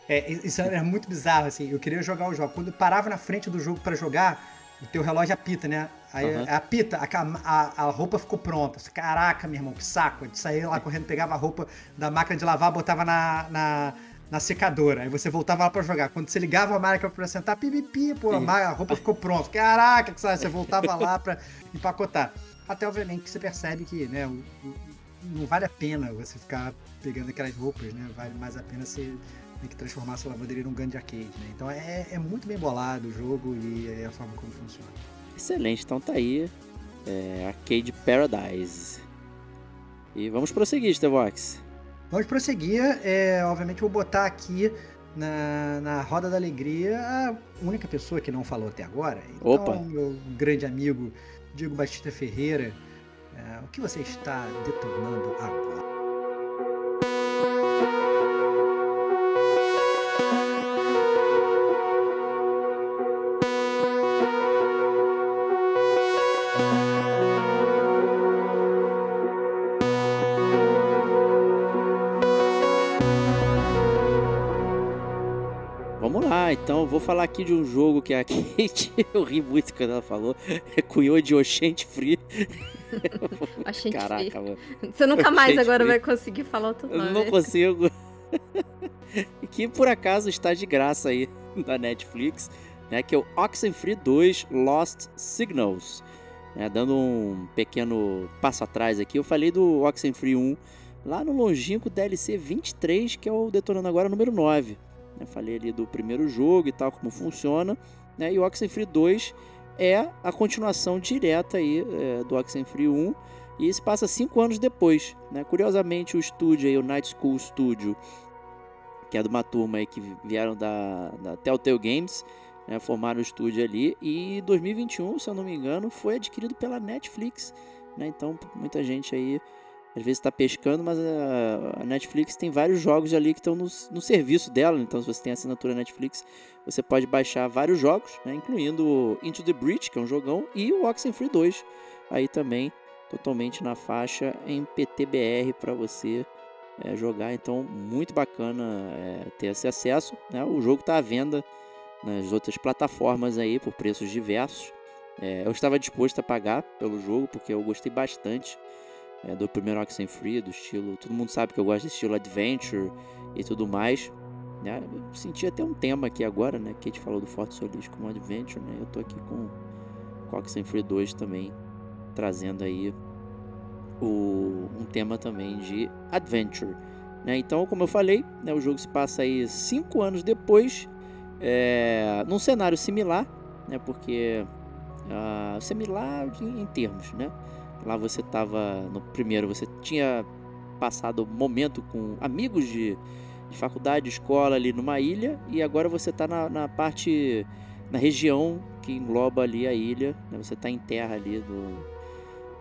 É, isso era muito bizarro, assim. Eu queria jogar os jogos. Quando eu parava na frente do jogo pra jogar, o teu relógio apita, né? Aí
Aham.
apita, a, a, a roupa ficou pronta. Caraca, meu irmão, que saco. Eu saía lá correndo, pegava a roupa da máquina de lavar, botava na, na, na secadora. Aí você voltava lá pra jogar. Quando você ligava a máquina pra sentar, pipipi, pô, a, roupa ficou pronta. Caraca, que sabe? Você voltava lá pra empacotar. Até, obviamente, que você percebe que, né, o- o- não vale a pena você ficar pegando aquelas roupas, né? Vale mais a pena você ter que transformar essa lavanderia num grande arcade, né? Então é, é muito bem bolado o jogo e é a forma como funciona.
Excelente, então tá aí. É, Arcade Paradise. E vamos prosseguir, Stevox.
Vamos prosseguir. É, obviamente, vou botar aqui na, na Roda da Alegria a única pessoa que não falou até agora. Então,
Opa.
meu grande amigo Diego Batista Ferreira, é, o que você está detonando agora?
Falar aqui de um jogo que a *laughs* Kate, eu ri muito quando ela falou, cunhou de Oxente Free. *laughs*
Oxente
Caraca,
Free.
mano.
Você nunca mais
Oxente
agora
Free.
vai conseguir falar outro
Eu
nome.
não consigo. *laughs* que por acaso está de graça aí da Netflix, né? Que é o Oxenfree 2 Lost Signals. né, dando um pequeno passo atrás aqui, eu falei do Oxenfree 1 lá no longínquo DLC 23, que é o Detonando Agora número 9. Né, falei ali do primeiro jogo e tal, como funciona. Né, e o Oxenfree 2 é a continuação direta aí, é, do Oxenfree 1 e se passa cinco anos depois. Né? Curiosamente, o estúdio, aí, o Night School Studio, que é de uma turma aí que vieram da, da Telltale Games, né? formaram o estúdio ali. E em 2021, se eu não me engano, foi adquirido pela Netflix. Né? Então, muita gente aí às vezes está pescando, mas a, Netflix tem vários jogos ali que estão no, no serviço dela. Então, se você tem assinatura Netflix, você pode baixar vários jogos, né? incluindo Into the Breach, que é um jogão, e o Oxenfree 2, aí também totalmente na faixa em PTBR para você é, jogar. Então, muito bacana é, ter esse acesso. Né? O jogo está à venda nas outras plataformas aí por preços diversos. É, eu estava disposto a pagar pelo jogo porque eu gostei bastante é, do primeiro Oxenfree, do estilo. Todo mundo sabe que eu gosto de estilo adventure e tudo mais. Né? Eu senti até um tema aqui agora, né? Kate falou do Forte Solis como adventure, né? Eu tô aqui com, com Oxenfree 2 também trazendo aí o, um tema também de adventure. Né? Então, como eu falei, né, o jogo se passa aí cinco anos depois, é, num cenário similar, né, porque ah, similar em termos, né? Lá você estava no primeiro, você tinha passado momento com amigos de, de faculdade, escola ali numa ilha, e agora você está na, na parte na região que engloba ali a ilha, né? você está em terra ali do,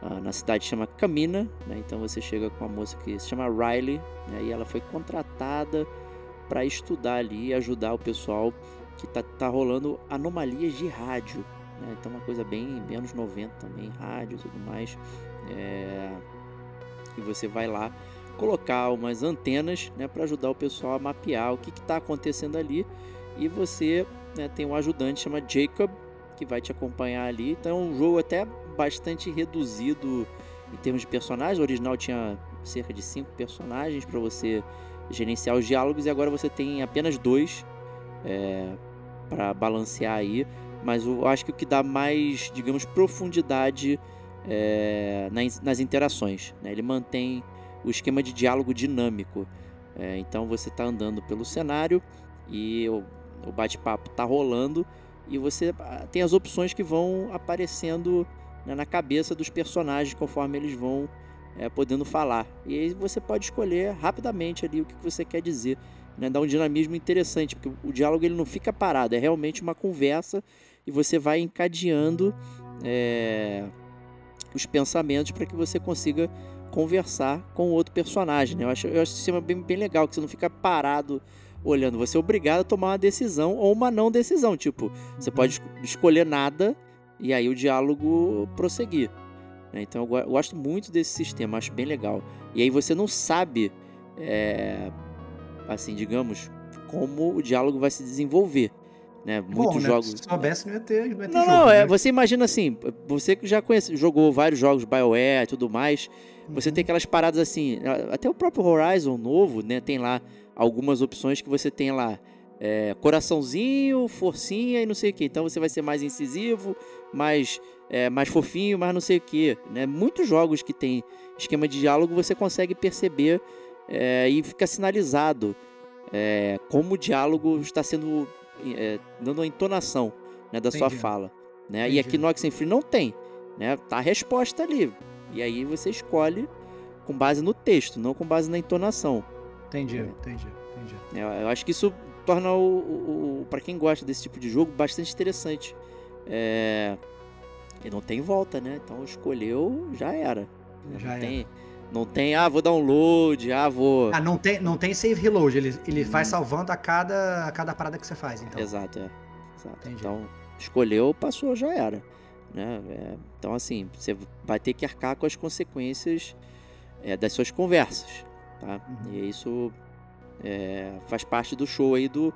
ah, na cidade chama Camina, né? então você chega com uma moça que se chama Riley, né? e ela foi contratada para estudar ali e ajudar o pessoal que tá, tá rolando anomalias de rádio, né? então uma coisa bem, bem anos 90 também, rádio e tudo mais, é... e você vai lá colocar umas antenas né, para ajudar o pessoal a mapear o que está acontecendo ali e você né, tem um ajudante chama Jacob que vai te acompanhar ali. Então é um jogo até bastante reduzido em termos de personagens. O original tinha cerca de cinco personagens para você gerenciar os diálogos e agora você tem apenas dois é, para balancear aí. Mas eu acho que o que dá mais, digamos, profundidade é, nas, nas interações. Né? Ele mantém o esquema de diálogo dinâmico. É, então você está andando pelo cenário e o, o bate-papo está rolando e você ah, tem as opções que vão aparecendo né, na cabeça dos personagens conforme eles vão é, podendo falar. E aí você pode escolher rapidamente ali o que você quer dizer. Né, dá um dinamismo interessante, porque o diálogo ele não fica parado, é realmente uma conversa e você vai encadeando é, os pensamentos para que você consiga conversar com outro personagem. Né? Eu, acho, eu acho esse sistema bem, bem legal, que você não fica parado olhando, você é obrigado a tomar uma decisão ou uma não decisão. Tipo, você pode es- escolher nada e aí o diálogo prosseguir. né? Então eu gosto muito desse sistema, acho bem legal. E aí você não sabe, é, assim, digamos, como o diálogo vai se desenvolver. Né? Muitos
Bom, né?
jogos.
Se soubesse, não ia ter, não ia ter
Não,
jogo,
não, é,
né?
você imagina assim, você que já conhece, jogou vários jogos BioWare e tudo mais, você
Uhum.
tem aquelas paradas assim, até o próprio Horizon novo, né, tem lá algumas opções que você tem lá, é, coraçãozinho, forcinha e não sei o que, então você vai ser mais incisivo, mais, é, mais fofinho, mais não sei o que, né, muitos jogos que tem esquema de diálogo você consegue perceber é, e fica sinalizado é, como o diálogo está sendo, é, dando a entonação, né, da sua
Entendi.
fala, né, e aqui no Oxenfree não tem, né, tá a resposta ali, e aí você escolhe com base no texto, não com base na entonação.
Entendi,
É.
entendi, entendi.
Eu, eu acho que isso torna o, o, o para quem gosta desse tipo de jogo bastante interessante. É, e não tem volta, né? Então escolheu, já era.
Já
não
era.
tem, não tem, ah, vou download, ah, vou.
Ah, não tem, não tem save reload, ele, ele vai
Hum.
salvando a cada, a cada parada que você faz, então.
Exato, é. Exato.
Entendi.
Então, escolheu, passou, já era. Né? É, então, assim, você vai ter que arcar com as consequências é, das suas conversas. Tá?
Uhum.
E isso é, faz parte do show aí do,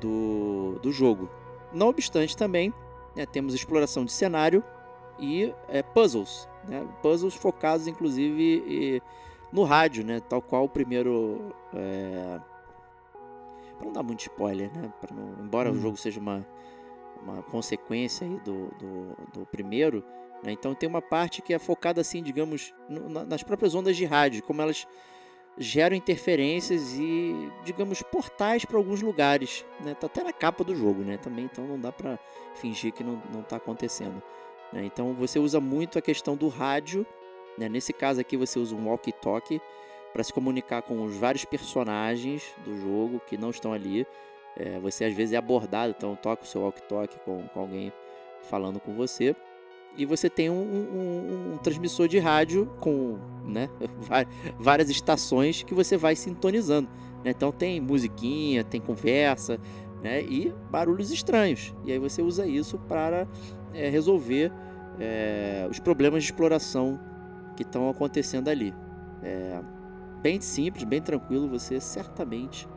do, do jogo. Não obstante, também né, temos exploração de cenário e é, puzzles. Né? Puzzles focados, inclusive, e- no rádio, né? tal qual o primeiro. É... Pra não dar muito spoiler, né? Não- Embora o
Hum.
jogo seja uma, uma consequência do, do, do primeiro, né? então tem uma parte que é focada, assim, digamos, no- na- nas próprias ondas de rádio, como elas geram interferências e, digamos, portais para alguns lugares. Né? Tá até na capa do jogo, né? Também, então não dá para fingir que não, não tá acontecendo. Né? Então você usa muito a questão do rádio. Né? Nesse caso aqui você usa um walkie-talkie para se comunicar com os vários personagens do jogo que não estão ali. É, você às vezes é abordado, então toca o seu walkie-talkie com, com alguém falando com você. E você tem um, um- um- transmissor de rádio com né, *laughs* várias estações que você vai sintonizando. né? Então tem musiquinha, tem conversa né, e barulhos estranhos. E aí você usa isso para é, resolver é, os problemas de exploração que estão acontecendo ali. É, bem simples, bem tranquilo, você certamente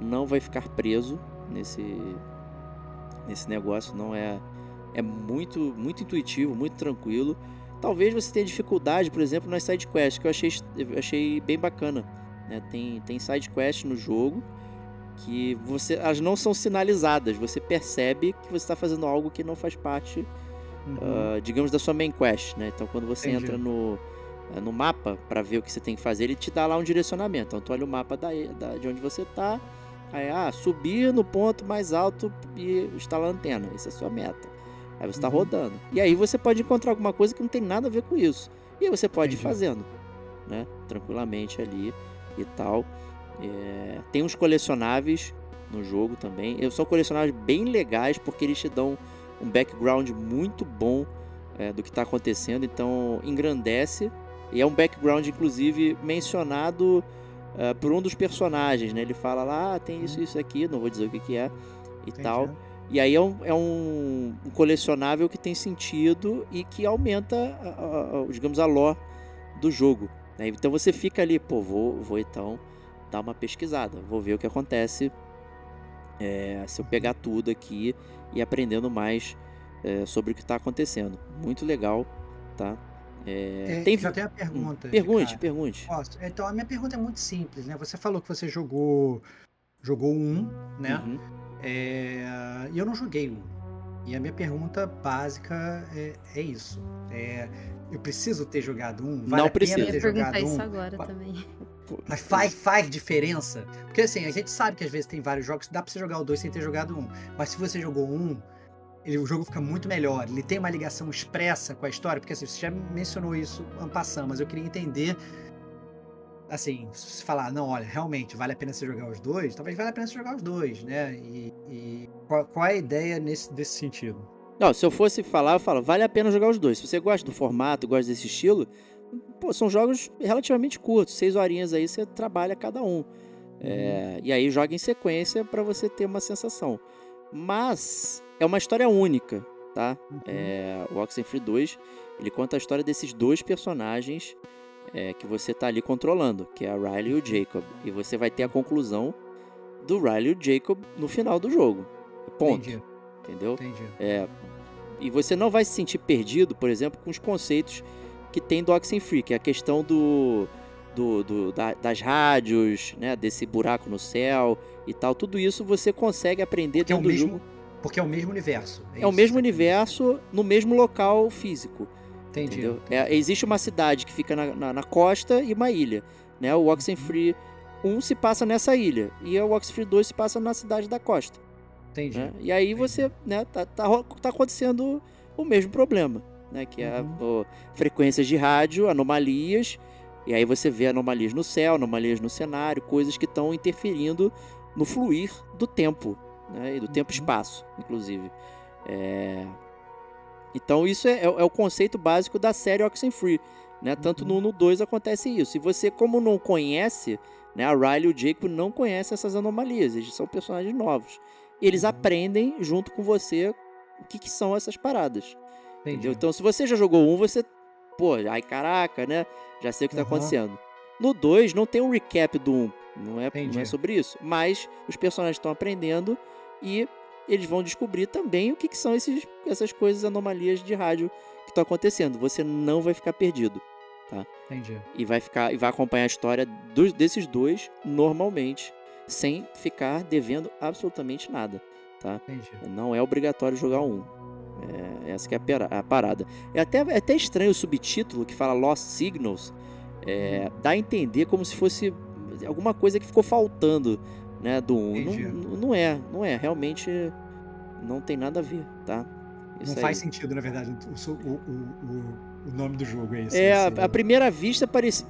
não vai ficar preso nesse, nesse negócio, não é é muito muito intuitivo, muito tranquilo. Talvez você tenha dificuldade, por exemplo, nas side quests, que eu achei, achei bem bacana. né? Tem, tem side quest no jogo que você elas não são sinalizadas, você percebe que você está fazendo algo que não faz parte
Uhum.
ah, digamos, da sua main quest, né? Então, quando você
Entendi.
entra no, eh, no mapa para ver o que você tem que fazer, ele te dá lá um direcionamento. Então, tu olha o mapa da, da- de onde você tá, aí, ah, subir no ponto mais alto e instalar a antena. Essa é a sua meta. Aí você tá
Uhum.
rodando. E aí você pode encontrar alguma coisa que não tem nada a ver com isso. E aí você pode ir
Entendi.
fazendo, né? Tranquilamente ali e tal. É, tem uns colecionáveis no jogo também. E São colecionáveis bem legais porque eles te dão um background muito bom é, do que está acontecendo, então engrandece. E é um background, inclusive, mencionado é, por um dos personagens, né? Ele fala lá, ah, tem isso, isso aqui, não vou dizer o que, que é e
Entendi.
tal. E aí é um, é um- um colecionável que tem sentido e que aumenta, a- a- a- digamos, a lore do jogo. né? Então você fica ali, pô, vou, vou então dar uma pesquisada, vou ver o que acontece é, se eu pegar tudo aqui e aprendendo mais é, sobre o que está acontecendo. Muito legal, tá? É,
É,
tem
já tem a pergunta.
Hum, pergunte,
cara.
pergunte.
Posso? Então, a minha pergunta é muito simples, né? Você falou que você jogou jogou um, né?
Uhum.
É, E eu não joguei um. E a minha pergunta básica é, é isso. É, eu preciso ter jogado um? Vale
Não
a pena
precisa.
Eu
ter
ia perguntar
jogado
isso
um?
agora
Fa-
também. *laughs*
Pô,
Mas faz, faz diferença? Porque assim, a gente sabe que às vezes tem vários jogos que dá pra você jogar o dois sem ter jogado um. Mas se você jogou um, ele- o jogo fica muito melhor. Ele tem uma ligação expressa com a história. Porque assim, você já mencionou isso ano passado, mas eu queria entender. Assim, se falar, não, olha, realmente vale a pena você jogar os dois, talvez valha a pena você jogar os dois, né? E, e qual, qual é a ideia nesse, desse sentido?
Não, se eu fosse falar, eu falo, vale a pena jogar os dois. Se você gosta do formato, gosta desse estilo, pô, são jogos relativamente curtos, seis horinhas aí você trabalha cada um. É, e aí joga em sequência para você ter uma sensação. Mas é uma história única, tá? É, o Oxenfree 2, ele conta a história desses dois personagens é, que você tá ali controlando, que é a Riley e o Jacob. E você vai ter a conclusão do Riley e o Jacob no final do jogo. Ponto.
Entendi,
Entendeu?
entendi.
É, e você não vai se sentir perdido, por exemplo, com os conceitos que tem do Oxenfree, que é a questão do, do, do- da- das rádios, né, desse buraco no céu e tal. Tudo isso você consegue aprender
Que é o
dentro do
mesmo
jogo.
Porque é o mesmo universo.
É o
isso
mesmo universo no mesmo local físico.
Entendi.
Entendeu? É, existe uma cidade que fica na, na- na costa e uma ilha. Né? O Oxenfree 1 se passa nessa ilha e o Oxenfree 2 se passa na cidade da costa.
Entendi.
né? E aí você, né, tá, tá, tá acontecendo o mesmo problema, né? Que é
Uhum.
frequências de rádio, anomalias, e aí você vê anomalias no céu, anomalias no cenário, coisas que estão interferindo no fluir do tempo, né? E do
Uhum.
tempo-espaço, inclusive. É, Então isso é, é o conceito básico da série Oxenfree, né? Tanto no 1 no 2 acontece isso. E você, como não conhece, né? A Riley e o Jacob não conhecem essas anomalias, eles são personagens novos. Eles
Uhum.
aprendem junto com você o que, que são essas paradas.
Entendi.
Entendeu? Então, se você já jogou um, você. Pô, ai caraca, né? Já sei o que tá acontecendo. No 2, não tem um recap do 1. Um. Não é, não é sobre isso. Mas os personagens estão aprendendo e eles vão descobrir também o que, que são esses, essas coisas, anomalias de rádio que estão acontecendo. Você não vai ficar perdido.
Entendi.
E vai ficar e vai acompanhar a história dos- desses dois normalmente, sem ficar devendo absolutamente nada.
Entendi.
Não é obrigatório jogar um. É, essa que é a parada. É até, é até estranho o subtítulo que fala Lost Signals. É, dá a entender como se fosse alguma coisa que ficou faltando né, do 1.
Entendi.
Não, não é, não é. Realmente não tem nada a ver, tá? Isso
Não
aí.
faz sentido, na verdade, o, o, o, o, nome do jogo é esse.
É,
esse-
a, a primeira vista parece.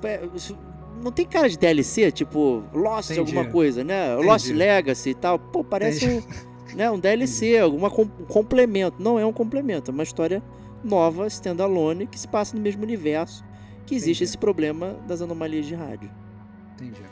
Não tem cara de DLC, tipo Lost
Entendi.
alguma coisa, né?
Entendi.
Lost Legacy e tal. Pô, parece um, *laughs* né, um DLC, alguma com- um complemento. Não é um complemento, é uma história nova, standalone, que se passa no mesmo universo, que existe
Entendi.
esse problema das anomalias de rádio.
Entendi.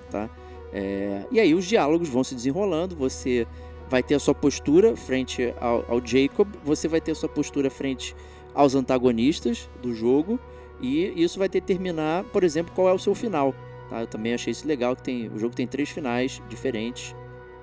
É, e aí os diálogos vão se desenrolando, você vai ter a sua postura frente ao, ao Jacob, você vai ter a sua postura frente aos antagonistas do jogo, e isso vai determinar, por exemplo, qual é o seu final. Tá? Eu também achei isso legal, que tem, o jogo tem três finais diferentes.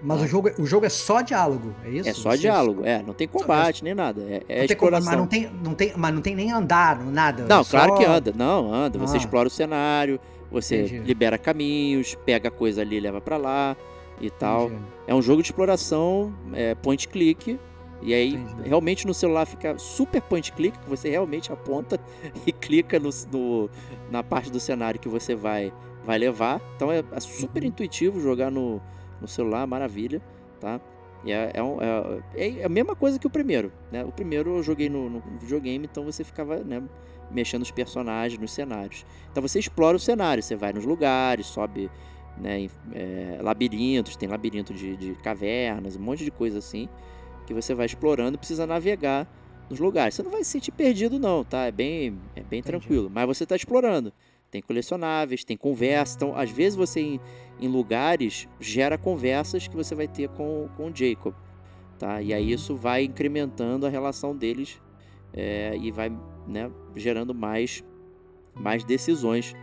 Mas o jogo, o jogo é só diálogo, é isso?
é só
Você-
diálogo, é, não tem combate nem nada, é, é
Não tem mas, não tem, não tem, mas não tem nem andar, não- nada.
Não,
é
claro
só-
que anda. Não, anda. Você
Ah.
explora o cenário, você
Entendi.
libera caminhos, pega coisa ali e leva pra lá e tal.
Entendi.
É um jogo de exploração é, point click. E aí,
Entendi.
realmente no celular fica super point click, que você realmente aponta *laughs* e clica no, no- na parte do cenário que você vai, vai levar. Então é, é super
Uhum.
intuitivo jogar no, no celular, maravilha, tá? E é, é, um- é- é a mesma coisa que o primeiro, né? O primeiro eu joguei no, no videogame, então você ficava, né, mexendo os personagens, nos cenários. Então você explora o cenário, você vai nos lugares, sobe né, é, labirintos, tem labirinto de, de cavernas, um monte de coisa assim, que você vai explorando, precisa navegar nos lugares. Você não vai se sentir perdido não, tá? É bem, é bem tranquilo, mas você está explorando. Tem colecionáveis, tem conversa, então às vezes você em, em lugares gera conversas que você vai ter com, com o Jacob, tá? E aí isso vai incrementando a relação deles é, e vai né, gerando mais, mais decisões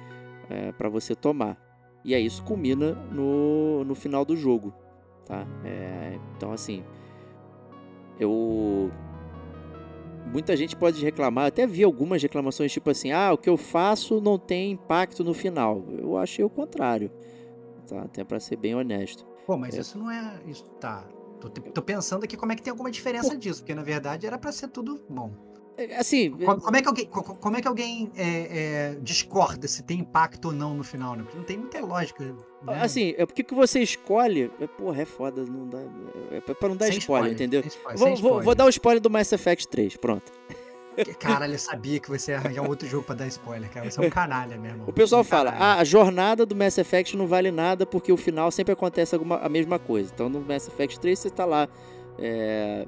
para você tomar. E aí isso culmina no, no final do jogo, tá? É, então assim, eu muita gente pode reclamar, até vi algumas reclamações tipo assim, ah, o que eu faço não tem impacto no final. Eu achei o contrário, tá? Até para ser bem honesto.
Pô, mas
É.
isso não é. Isso, tá. Tô, tô pensando aqui como é que tem alguma diferença disso, porque na verdade era pra ser tudo bom.
É, Assim,
Como, como é que alguém, co- como é que alguém é, é, discorda se tem impacto ou não no final, né? Porque não tem muita lógica. Né?
assim, é porque que você escolhe, é, porra, é foda, não dá, é pra não dar
Sem
spoiler, entendeu?
spoiler,
Vou,
sem
vou, vou
spoiler.
dar o spoiler do Mass Effect 3, pronto.
Caralho, eu sabia que você ia arranjar outro jogo pra dar spoiler, cara. Você é um canalha, meu irmão.
O pessoal
Um
fala, ah, a jornada do Mass Effect não vale nada porque o final sempre acontece alguma, a mesma coisa. Então no Mass Effect 3 você tá lá é,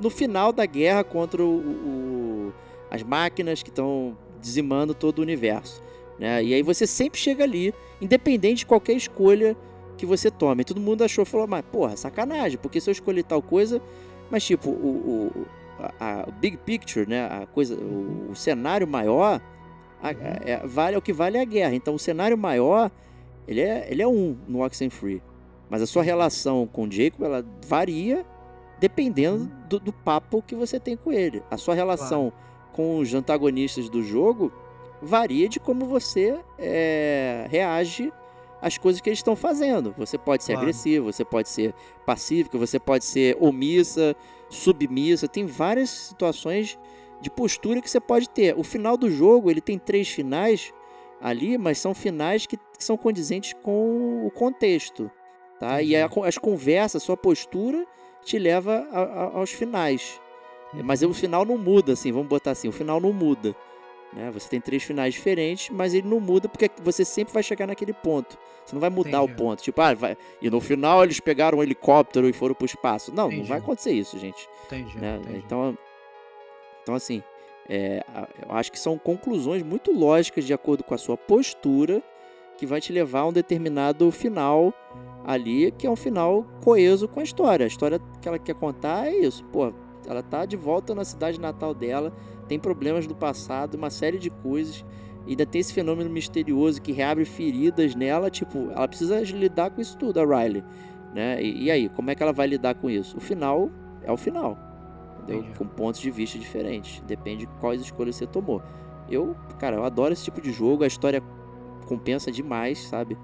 no final da guerra contra o- o- as máquinas que estão dizimando todo o universo. Né? E aí você sempre chega ali, independente de qualquer escolha que você tome. Todo mundo achou, falou, mas porra, sacanagem, porque se eu escolher tal coisa... Mas tipo, o, o, a, a big picture, né? A coisa, o, o cenário maior a- é- vale o que vale é a guerra. Então o cenário maior ele é, ele é um no Oxenfree. Mas a sua relação com o Jacob ela varia dependendo do, do papo que você tem com ele. A sua relação com os antagonistas do jogo varia de como você é, reage às coisas que eles estão fazendo. Você pode ser
Claro.
agressivo, você pode ser pacífico, você pode ser omissa, submissa. Tem várias situações de postura que você pode ter. O final do jogo ele tem três finais ali, mas são finais que, são condizentes com o contexto, tá? E a- as conversas, sua postura te leva a- a- aos finais. Mas o final não muda, assim, vamos botar assim, o final não muda. Né? Você tem três finais diferentes, mas ele não muda porque você sempre vai chegar naquele ponto. Você não vai mudar
Entendi.
o ponto. Tipo, ah, vai... e no final eles pegaram um helicóptero e foram pro espaço. Não, não
Entendi.
vai acontecer isso, gente.
Entendi.
né?
entendi.
Então, então assim, é, eu acho que são conclusões muito lógicas de acordo com a sua postura que vai te levar a um determinado final ali, que é um final coeso com a história. A história que ela quer contar é isso. Pô, ela tá de volta na cidade natal dela, tem problemas do passado, uma série de coisas. Ainda tem esse fenômeno misterioso que reabre feridas nela. Tipo, ela precisa lidar com isso tudo, a Riley. Né? E, e aí, como é que ela vai lidar com isso? O final é o final. Com pontos de vista diferentes. Depende de quais escolhas você tomou. Eu, cara, eu adoro esse tipo de jogo. A história compensa demais, sabe?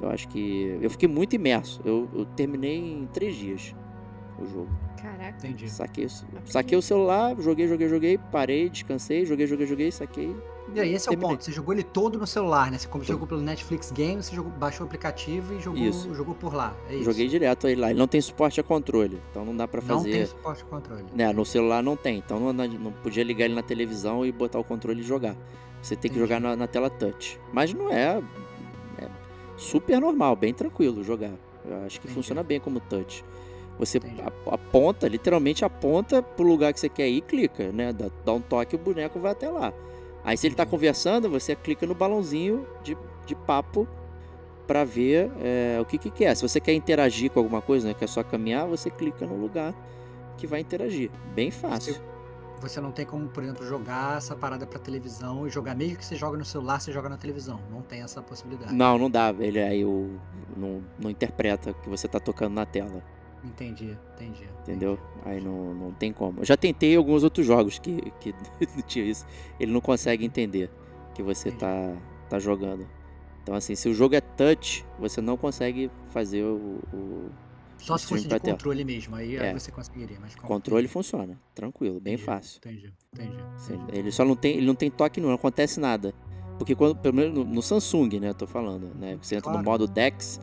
Eu acho que. Eu fiquei muito imerso. Eu, eu terminei em três dias o jogo.
Caraca.
Entendi.
Saquei, o- saquei o celular, joguei, joguei, joguei, parei, descansei, joguei, joguei, joguei, saquei.
E aí, esse é o
terminei.
ponto. Você jogou ele todo no celular, né? Você como jogou pelo Netflix Games, você jogou, baixou o aplicativo e jogou,
Isso.
jogou por lá. É isso.
Joguei direto aí lá. Ele não tem suporte a controle, então não dá pra
Não
fazer.
tem suporte de controle.
Né, no celular não tem, então não, não podia ligar ele na televisão e botar o controle e jogar. Você tem que
Entendi.
jogar na, na tela touch. Mas não é super normal, bem tranquilo jogar. Eu acho que
Entendi.
funciona bem como touch. Você
Entendi.
aponta, literalmente aponta pro lugar que você quer ir e clica, né? Dá, dá um toque e o boneco vai até lá. Aí se ele tá conversando, você clica no balãozinho de, de papo pra ver é, o que que quer. Se você quer interagir com alguma coisa, né? Quer só caminhar, você clica no lugar que vai interagir. Bem fácil.
Você não tem como, por exemplo, jogar essa parada pra televisão e jogar, mesmo que você joga no celular, você joga na televisão. Não tem essa possibilidade.
Não, não dá. Ele aí o, não, não interpreta que você tá tocando na tela,
Entendi, entendi.
entendeu? Aí não, não tem como. Eu já tentei alguns outros jogos que, que *laughs* tinha isso. Ele não consegue entender que você
Entendi.
tá, tá jogando. Então, assim, se o jogo é touch, você não consegue fazer o, o
Só se fosse de controle mesmo, aí, aí
É.
você conseguiria. Mas com-
controle. Funciona, tranquilo, bem
Entendi,
fácil.
Entendi, entendi. Entendi.
Ele só não tem, ele não tem toque não, não acontece nada. Porque quando, pelo menos no, no Samsung, né, eu tô falando, né, você entra no
Claro.
modo DeX,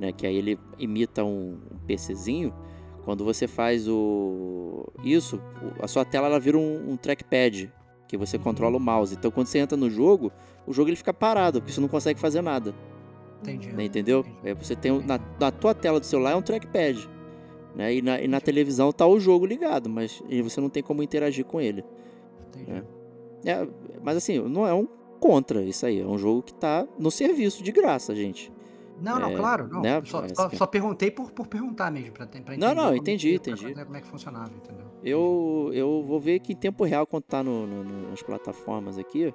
né, que aí ele imita um, um PCzinho, quando você faz o isso, a sua tela ela vira um, um trackpad que você
Uhum.
controla o mouse. Então quando você entra no jogo, o jogo ele fica parado, porque você não consegue fazer nada,
Entendi.
né, entendeu? É, você tem na, na tua tela do celular é um trackpad, né, e na, e na televisão tá o jogo ligado, mas você não tem como interagir com ele.
Entendi.
É. É, mas assim, não é um contra isso aí. É um jogo que tá no serviço de graça, gente.
Não, não,
É,
claro. Não.
né,
Só, só,
que-
só perguntei por, por perguntar mesmo, pra, pra entender.
Não, não,
como
entendi,
que- pra
entendi.
entender Como é que funcionava, entendeu?
Eu, eu vou ver aqui em tempo real quando tá no- no- nas plataformas aqui.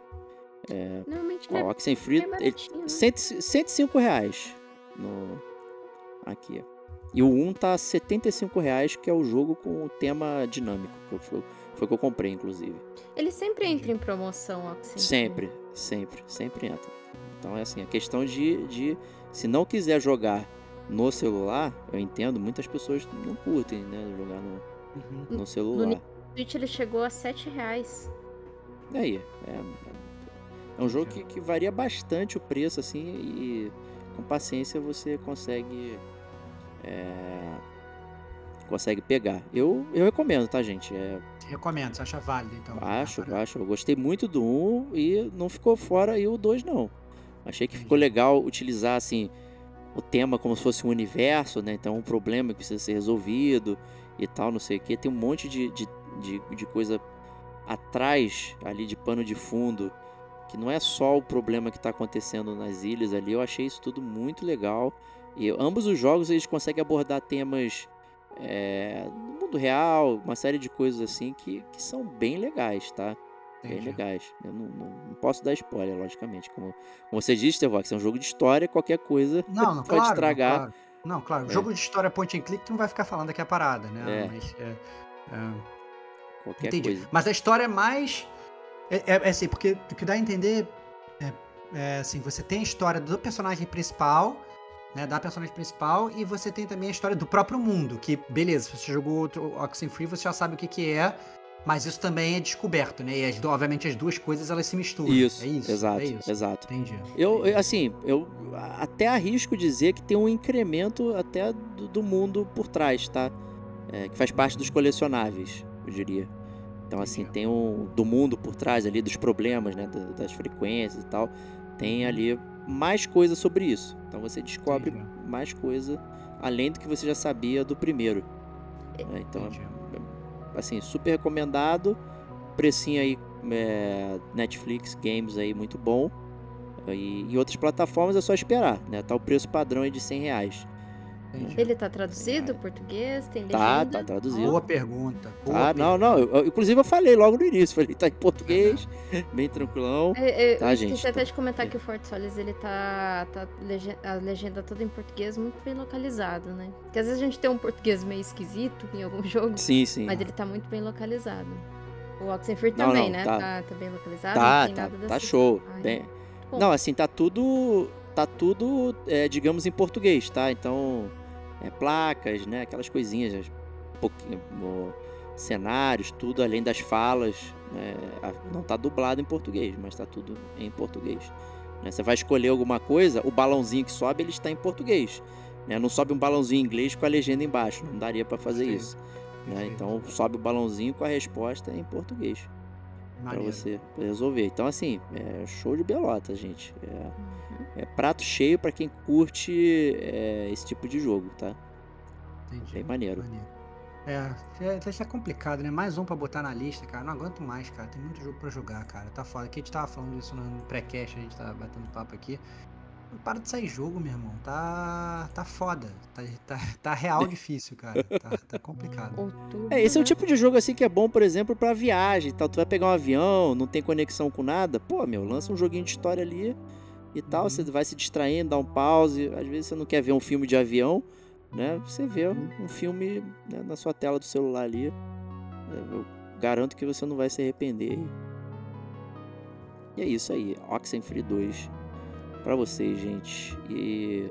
Normalmente
Ó,
é,
o Oxenfree,
é
ele,
baratinho, né?
100, 105 reais no, aqui. E o 1 tá 75 reais, que é o jogo com o tema dinâmico. Que foi, foi o que eu comprei, inclusive.
Ele sempre entra em promoção, que
Sempre, sempre, sempre entra. Então é assim, a questão de, de se não quiser jogar no celular, eu entendo, muitas pessoas não curtem, né, jogar no,
Uhum.
no celular.
O Switch ele chegou a 7 reais.
E aí, é, é um jogo que, que varia bastante o preço, assim, e com paciência você consegue é, consegue pegar. Eu, eu recomendo, tá, gente? É,
Recomendo, você acha válido, então.
Acho, acho. Eu gostei muito do 1 e não ficou fora aí o 2, não. Achei que ficou legal utilizar, assim, o tema como se fosse um universo, né? Então, um problema que precisa ser resolvido e tal, não sei o quê. Tem um monte de, de, de, de coisa atrás, ali, de pano de fundo, que não é só o problema que está acontecendo nas ilhas ali. Eu achei isso tudo muito legal. E ambos os jogos, eles conseguem abordar temas é, do mundo real, uma série de coisas assim que, que são bem legais, tá? Bem
Entendi.
legais. Eu não, não- não posso dar spoiler, logicamente. Como, como você disse, Tevox, é um jogo de história, qualquer coisa
Não, não, *laughs*
pode
claro,
estragar.
Não, claro. Não, claro.
É.
Jogo de história point and click, tu não vai ficar falando aqui a parada, né?
É.
Mas, é, é,
Qualquer
entendi.
coisa.
Mas a história é mais. É, é- é assim, porque o que dá a entender é, é assim, você tem a história do personagem principal, né? Da personagem principal, e você tem também a história do próprio mundo. Que, beleza, se você jogou outro Oxenfree, você já sabe o que, que é. Mas isso também é descoberto, né? E as, obviamente as duas coisas elas se misturam.
Isso,
é isso.
exato,
é isso.
exato.
Entendi.
Eu, eu, assim, eu até arrisco dizer que tem um incremento até do, do mundo por trás, tá? É, que faz parte dos colecionáveis, eu diria. Então, assim, tem um do mundo por trás ali, dos problemas, né? das frequências e tal. Tem ali mais coisa sobre isso. Então você descobre
Entendi.
mais coisa além do que você já sabia do primeiro. né? Então,
Entendi.
assim, super recomendado. Precinho aí, é, Netflix, games aí, muito bom. E em outras plataformas é só esperar, né? Tá o preço padrão aí de 100 reais.
Entendi.
Ele tá traduzido, português, tem legenda?
Tá, tá traduzido.
Boa pergunta. boa
Ah, não,
pergunta.
não. eu- eu- inclusive eu falei logo no início, falei, tá em português, bem tranquilão.
É, é,
Tá,
eu
gente,
esqueci até
tá-
de comentar
é.
que o Fort Solis, ele tá, tá a legenda toda em português muito bem localizado, né? Porque às vezes a gente tem um português meio esquisito em algum *laughs* jogo,
Sim, sim.
mas ele tá muito bem localizado. O Oxenfree
Não,
também,
não,
né?
tá.
Tá, tá bem localizado.
Tá,
não tem
tá,
nada
tá show.
Ai,
Bem-. Não, assim, tá tudo. Tá tudo, é, digamos, em português, tá? Então, é, placas, né? Aquelas coisinhas, um cenários, tudo além das falas. né, não tá dublado em português, mas tá tudo em português. né? Você vai escolher alguma coisa, o balãozinho que sobe, ele está em português. né? Não sobe um balãozinho em inglês com a legenda embaixo, não daria pra fazer
Perfeito.
isso. né? Então, sobe o balãozinho com a resposta em português
Maneiro.
você resolver. Então, assim, é show de belota, gente. É. é prato cheio pra quem curte é, esse tipo de jogo, tá?
Entendi.
Bem maneiro.
Maneiro. É, é, tá complicado, né? Mais um pra botar na lista, cara. Não aguento mais, cara. Tem muito jogo pra jogar, cara. Tá foda. Aqui a gente tava falando isso no pré-cast, a gente tá batendo papo aqui. Não para de sair jogo, meu irmão. Tá, tá foda. Tá, tá, tá real *laughs* difícil, cara. Tá, tá complicado. *laughs*
É, esse é o
né?
tipo de jogo assim que é bom, por exemplo, pra viagem tal. Tu vai pegar um avião, não tem conexão com nada. Pô, meu, lança um joguinho de história ali e tal.
Uhum.
Você vai se distraindo, dá um pause. Às vezes você não quer ver um filme de avião, né? Você vê
Uhum.
um filme né, na sua tela do celular ali. É, Eu garanto que você não vai se arrepender. E é isso aí, Oxenfree 2 pra vocês, gente. E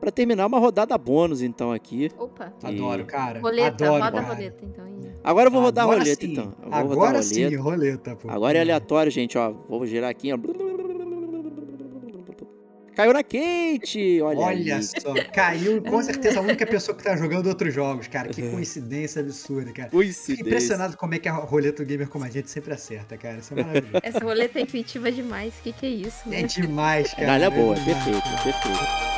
pra terminar uma rodada bônus então aqui.
Opa.
Adoro, cara.
Roleta,
Adoro,
roda a
cara.
roleta, então.
Agora eu vou rodar
Agora
a roleta
sim.
então. Eu vou
Agora
rodar a
sim,
roleta.
roleta, pô.
Agora é aleatório, gente, ó. Vou girar aqui, ó. Caiu na Kate! Olha,
Olha
aí.
só, caiu com certeza a única pessoa que tá jogando outros jogos, cara. Que coincidência absurda, cara. Fico
Coincidência.
impressionado como é que a roleta do gamer como a gente sempre acerta, cara. Isso é maravilhoso.
Essa roleta é intuitiva demais. O que, que é isso?
É
né?
demais, cara.
Caralho, é boa, é
demais.
perfeito, é perfeito.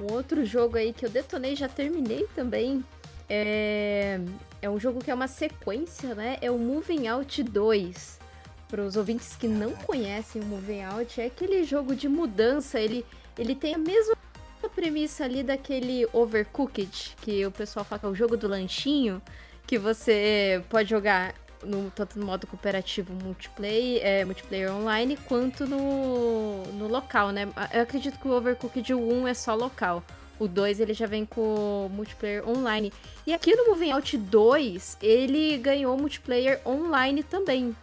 Um outro jogo aí que eu detonei, já terminei também. É, é um jogo que é uma sequência, né? É o Moving Out 2. Para os ouvintes que não conhecem o Moving Out, é aquele jogo de mudança. Ele, ele tem a mesma premissa ali daquele Overcooked, que o pessoal fala que é o jogo do lanchinho, que você pode jogar no, tanto no modo cooperativo multiplayer, é, multiplayer online, quanto no, no local, né? Eu acredito que o Overcooked 1 é só local. O 2 ele já vem com multiplayer online. E aqui no Moving Out 2, ele ganhou multiplayer online também.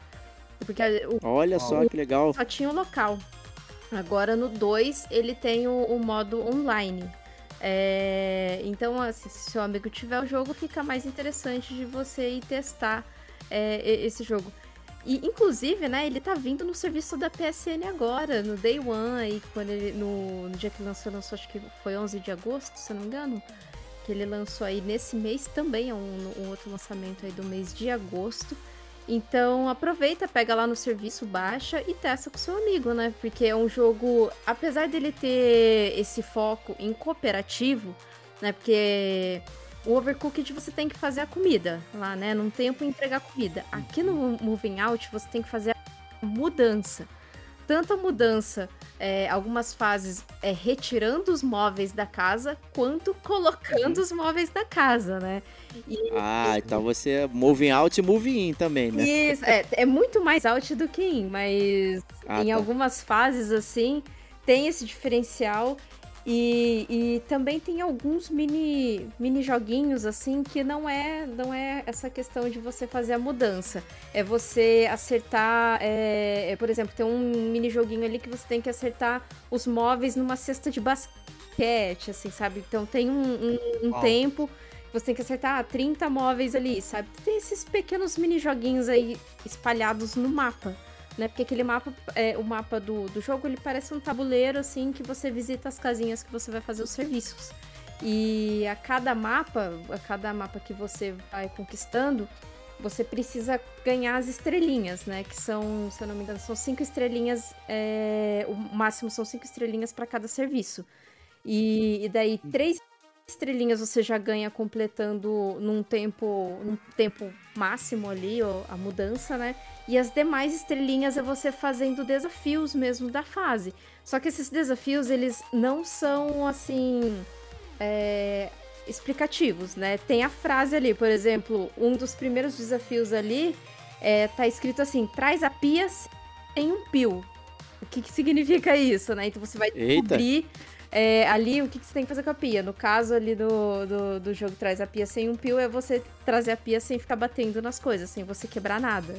Porque o
Olha só que legal.
só tinha o local. Agora no 2 ele tem o, o modo online. É, então, assim, se seu amigo tiver o jogo, fica mais interessante de você ir testar é, esse jogo. E, inclusive, né, ele tá vindo no serviço da PSN agora, no Day One, aí, quando ele, no, no dia que lançou, lançou, acho que foi 11 de agosto, se eu não me engano. Que ele lançou aí nesse mês também, é um, um outro lançamento aí do mês de agosto. Então aproveita, pega lá no serviço, baixa e testa com seu amigo, né? Porque é um jogo, apesar dele ter esse foco em cooperativo, né? Porque o Overcooked você tem que fazer a comida lá, né? Num tempo entregar comida. Aqui no Moving Out você tem que fazer a mudança. Tanto a mudança, é, algumas fases é retirando os móveis da casa, quanto colocando os móveis da casa, né?
Ah, então você é moving out e moving in também, né?
Isso, é, é muito mais out do que in, mas
Ah,
em
tá.
algumas fases, assim, tem esse diferencial. E, e também tem alguns mini, mini joguinhos, assim, que não é, não é essa questão de você fazer a mudança. É você acertar, é, é, por exemplo, tem um mini joguinho ali que você tem que acertar os móveis numa cesta de basquete, assim, sabe? Então tem um, um- um tempo você tem que acertar ah, 30 móveis ali, sabe? Tem esses pequenos mini joguinhos aí espalhados no mapa. Né? Porque aquele mapa, é, o mapa do, do jogo, ele parece um tabuleiro, assim, que você visita as casinhas que você vai fazer os serviços. E a cada mapa, a cada mapa que você vai conquistando, você precisa ganhar as estrelinhas, né? Que são, se eu não me engano, são cinco estrelinhas. É, o máximo são cinco estrelinhas para cada serviço. E, e, daí três estrelinhas você já ganha completando num tempo, num tempo máximo ali, a mudança, né? E as demais estrelinhas é você fazendo desafios mesmo da fase. Só que esses desafios, eles não são assim. É, explicativos, né? Tem a frase ali, por exemplo, um dos primeiros desafios ali é, tá escrito assim: traz a pia em um pio. O que, que significa isso, né? Então você vai descobrir é, ali o que, que, você tem que fazer com a pia. No caso ali do, do, do, jogo Traz a Pia Sem um Pio, é você trazer a pia sem ficar batendo nas coisas, sem você quebrar nada.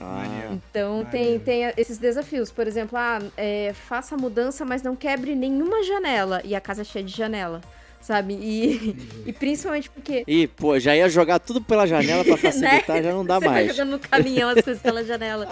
Ah,
então tem, tem esses desafios. Por exemplo, ah, é, faça a mudança, mas não quebre nenhuma janela. E a casa é cheia de janela sabe? E, *laughs* e principalmente porque.
E, pô, já ia jogar tudo pela janela pra *laughs* facilitar, né? já não dá
Você
mais.
Vai jogando no caminhão as coisas pela janela.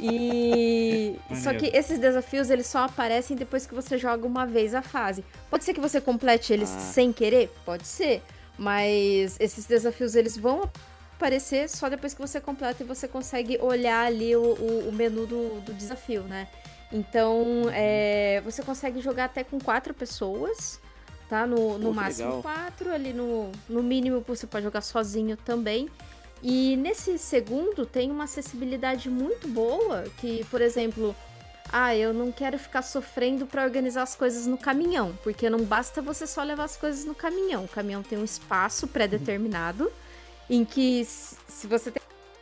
E. *laughs* Só que esses desafios eles só aparecem depois que você joga uma vez a fase. Pode ser que você complete eles ah. sem querer? Pode ser. Mas esses desafios eles vão aparecer só depois que você completa e você consegue olhar ali o, o, o menu do, do desafio, né? Então, é, você consegue jogar até com quatro pessoas tá? No, no máximo legal. quatro, ali no, no mínimo você pode jogar sozinho também. E nesse segundo tem uma acessibilidade muito boa, que, por exemplo, ah, eu não quero ficar sofrendo para organizar as coisas no caminhão, porque não basta você só levar as coisas no caminhão. O caminhão tem um espaço pré-determinado em que se você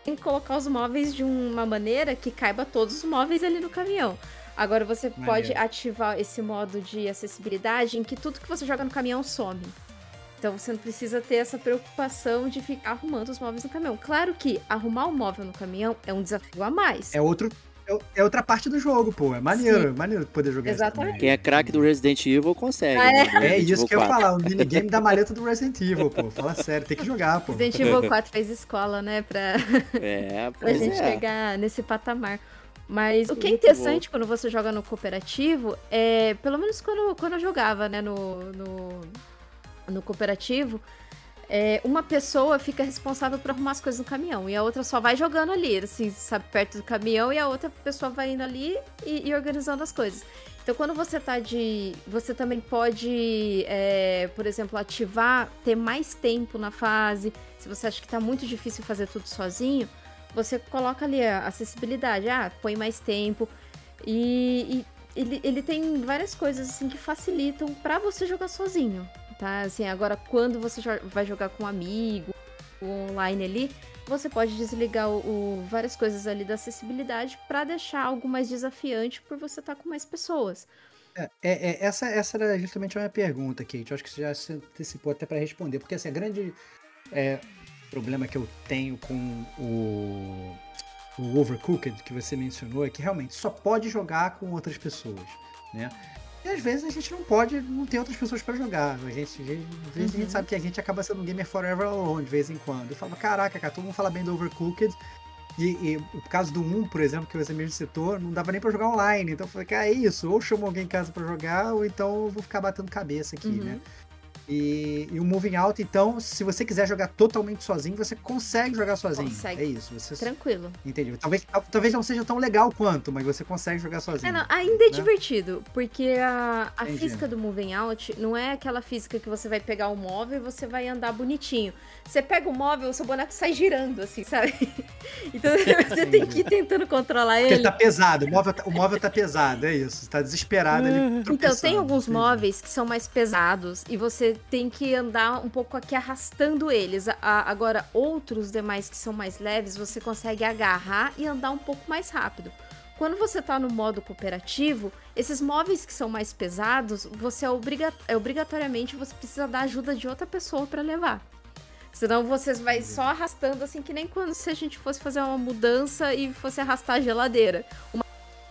tem que colocar os móveis de uma maneira que caiba todos os móveis ali no caminhão. Agora você Maneiro. pode ativar esse modo de acessibilidade em que tudo que você joga no caminhão some. Então você não precisa ter essa preocupação de ficar arrumando os móveis no caminhão. Claro que arrumar o um móvel no caminhão é um desafio a mais.
É outro. É, é outra parte do jogo, pô. É maneiro, Sim. maneiro poder jogar
Exatamente.
Quem é craque do Resident Evil consegue.
Ah, é, né? é isso que eu ia falar, o minigame da maleta do Resident Evil, pô. Fala sério, tem que jogar, pô.
Resident Evil 4 fez escola, né? Pra,
é, *laughs*
pra gente
é.
chegar nesse patamar. Mas o que é interessante quando você joga no cooperativo é, pelo menos quando, quando eu jogava, né, no, no, no cooperativo, é, uma pessoa fica responsável por arrumar as coisas no caminhão e a outra só vai jogando ali, assim, sabe, perto do caminhão e a outra pessoa vai indo ali e, e organizando as coisas. Então, quando você tá de. Você também pode, é, por exemplo, ativar, ter mais tempo na fase. Se você acha que tá muito difícil fazer tudo sozinho, você coloca ali a acessibilidade, ah, põe mais tempo. E, e ele, ele tem várias coisas assim que facilitam para você jogar sozinho, tá? Assim, agora quando você vai jogar com um amigo, online ali, você pode desligar o, o várias coisas ali da acessibilidade para deixar algo mais desafiante por você estar tá com mais pessoas.
É, é, é, essa, essa era justamente a minha pergunta, Kate. Eu acho que você já se antecipou até para responder, porque assim, a grande é, problema que eu tenho com o, o Overcooked que você mencionou é que realmente só pode jogar com outras pessoas, né? E às vezes a gente não pode, não tem outras pessoas para jogar. A gente, às vezes uhum. a gente uhum. sabe que a gente acaba sendo um gamer forever alone de vez em quando. Eu falo, caraca, cara, todo mundo fala bem do Overcooked. E, e o caso do 1, por exemplo, que você mesmo citou, não dava nem pra jogar online. Então eu falei, cara, é isso, ou chamo alguém em casa para jogar, ou então eu vou ficar batendo cabeça aqui, uhum. né? E, e, o Moving Out, então, se você quiser jogar totalmente sozinho, você consegue jogar sozinho. Consegue. É isso. Você...
Tranquilo.
Entendi. Talvez, talvez não seja tão legal quanto, mas você consegue jogar sozinho.
É, não, ainda é né? divertido, porque a, a física do Moving Out não é aquela física que você vai pegar o móvel e você vai andar bonitinho. Você pega o móvel, o seu boneco sai girando, assim, sabe? *laughs* Então *laughs* você tem que ir tentando controlar ele.
Porque tá pesado, o móvel tá, o móvel tá pesado, é isso. Você tá desesperado ali. *laughs*
Então, tem alguns móveis que são mais pesados e você tem que andar um pouco aqui arrastando eles. agora, outros demais que são mais leves, você consegue agarrar e andar um pouco mais rápido. Quando você está no modo cooperativo, esses móveis que são mais pesados, você é, obriga é obrigatoriamente você precisa da ajuda de outra pessoa para levar. Senão você vai só arrastando, assim, que nem quando se a gente fosse fazer uma mudança e fosse arrastar a geladeira. Uma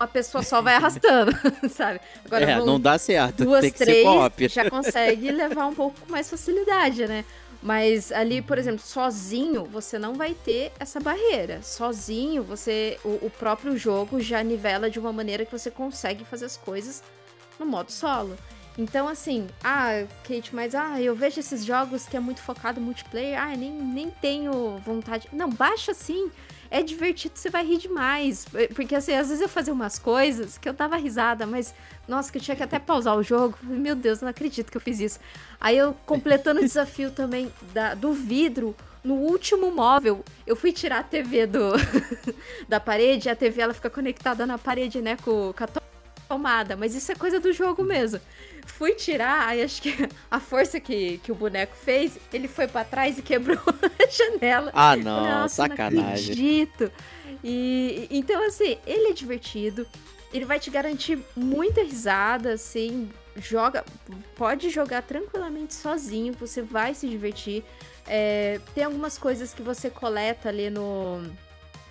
uma pessoa só vai arrastando, *laughs* sabe?
Agora, é, não dá certo.
Duas,
Tem
três, já consegue *laughs* levar um pouco mais facilidade, né? Mas ali, por exemplo, sozinho, você não vai ter essa barreira. Sozinho, você o, o próprio jogo já nivela de uma maneira que você consegue fazer as coisas no modo solo. Então, assim, ah, Kate, mas ah, eu vejo esses jogos que é muito focado em multiplayer, ah, nem, nem tenho vontade. Não, baixa sim. É divertido, você vai rir demais. Porque, assim, às vezes eu fazia umas coisas que eu dava risada, mas, nossa, que eu tinha que até pausar o jogo. Meu Deus, não acredito que eu fiz isso. Aí eu, completando o desafio também da, do vidro, no último móvel, eu fui tirar a TV do, *laughs* da parede, a TV ela fica conectada na parede, né, com, com a tomada. Mas isso é coisa do jogo mesmo. Fui tirar, aí acho que a força que, que o boneco fez, ele foi para trás e quebrou *laughs* a janela.
Ah, não, Nossa, sacanagem. Não
acredito. E então assim, ele é divertido. Ele vai te garantir muita risada, assim, joga, pode jogar tranquilamente sozinho, você vai se divertir. É, tem algumas coisas que você coleta ali no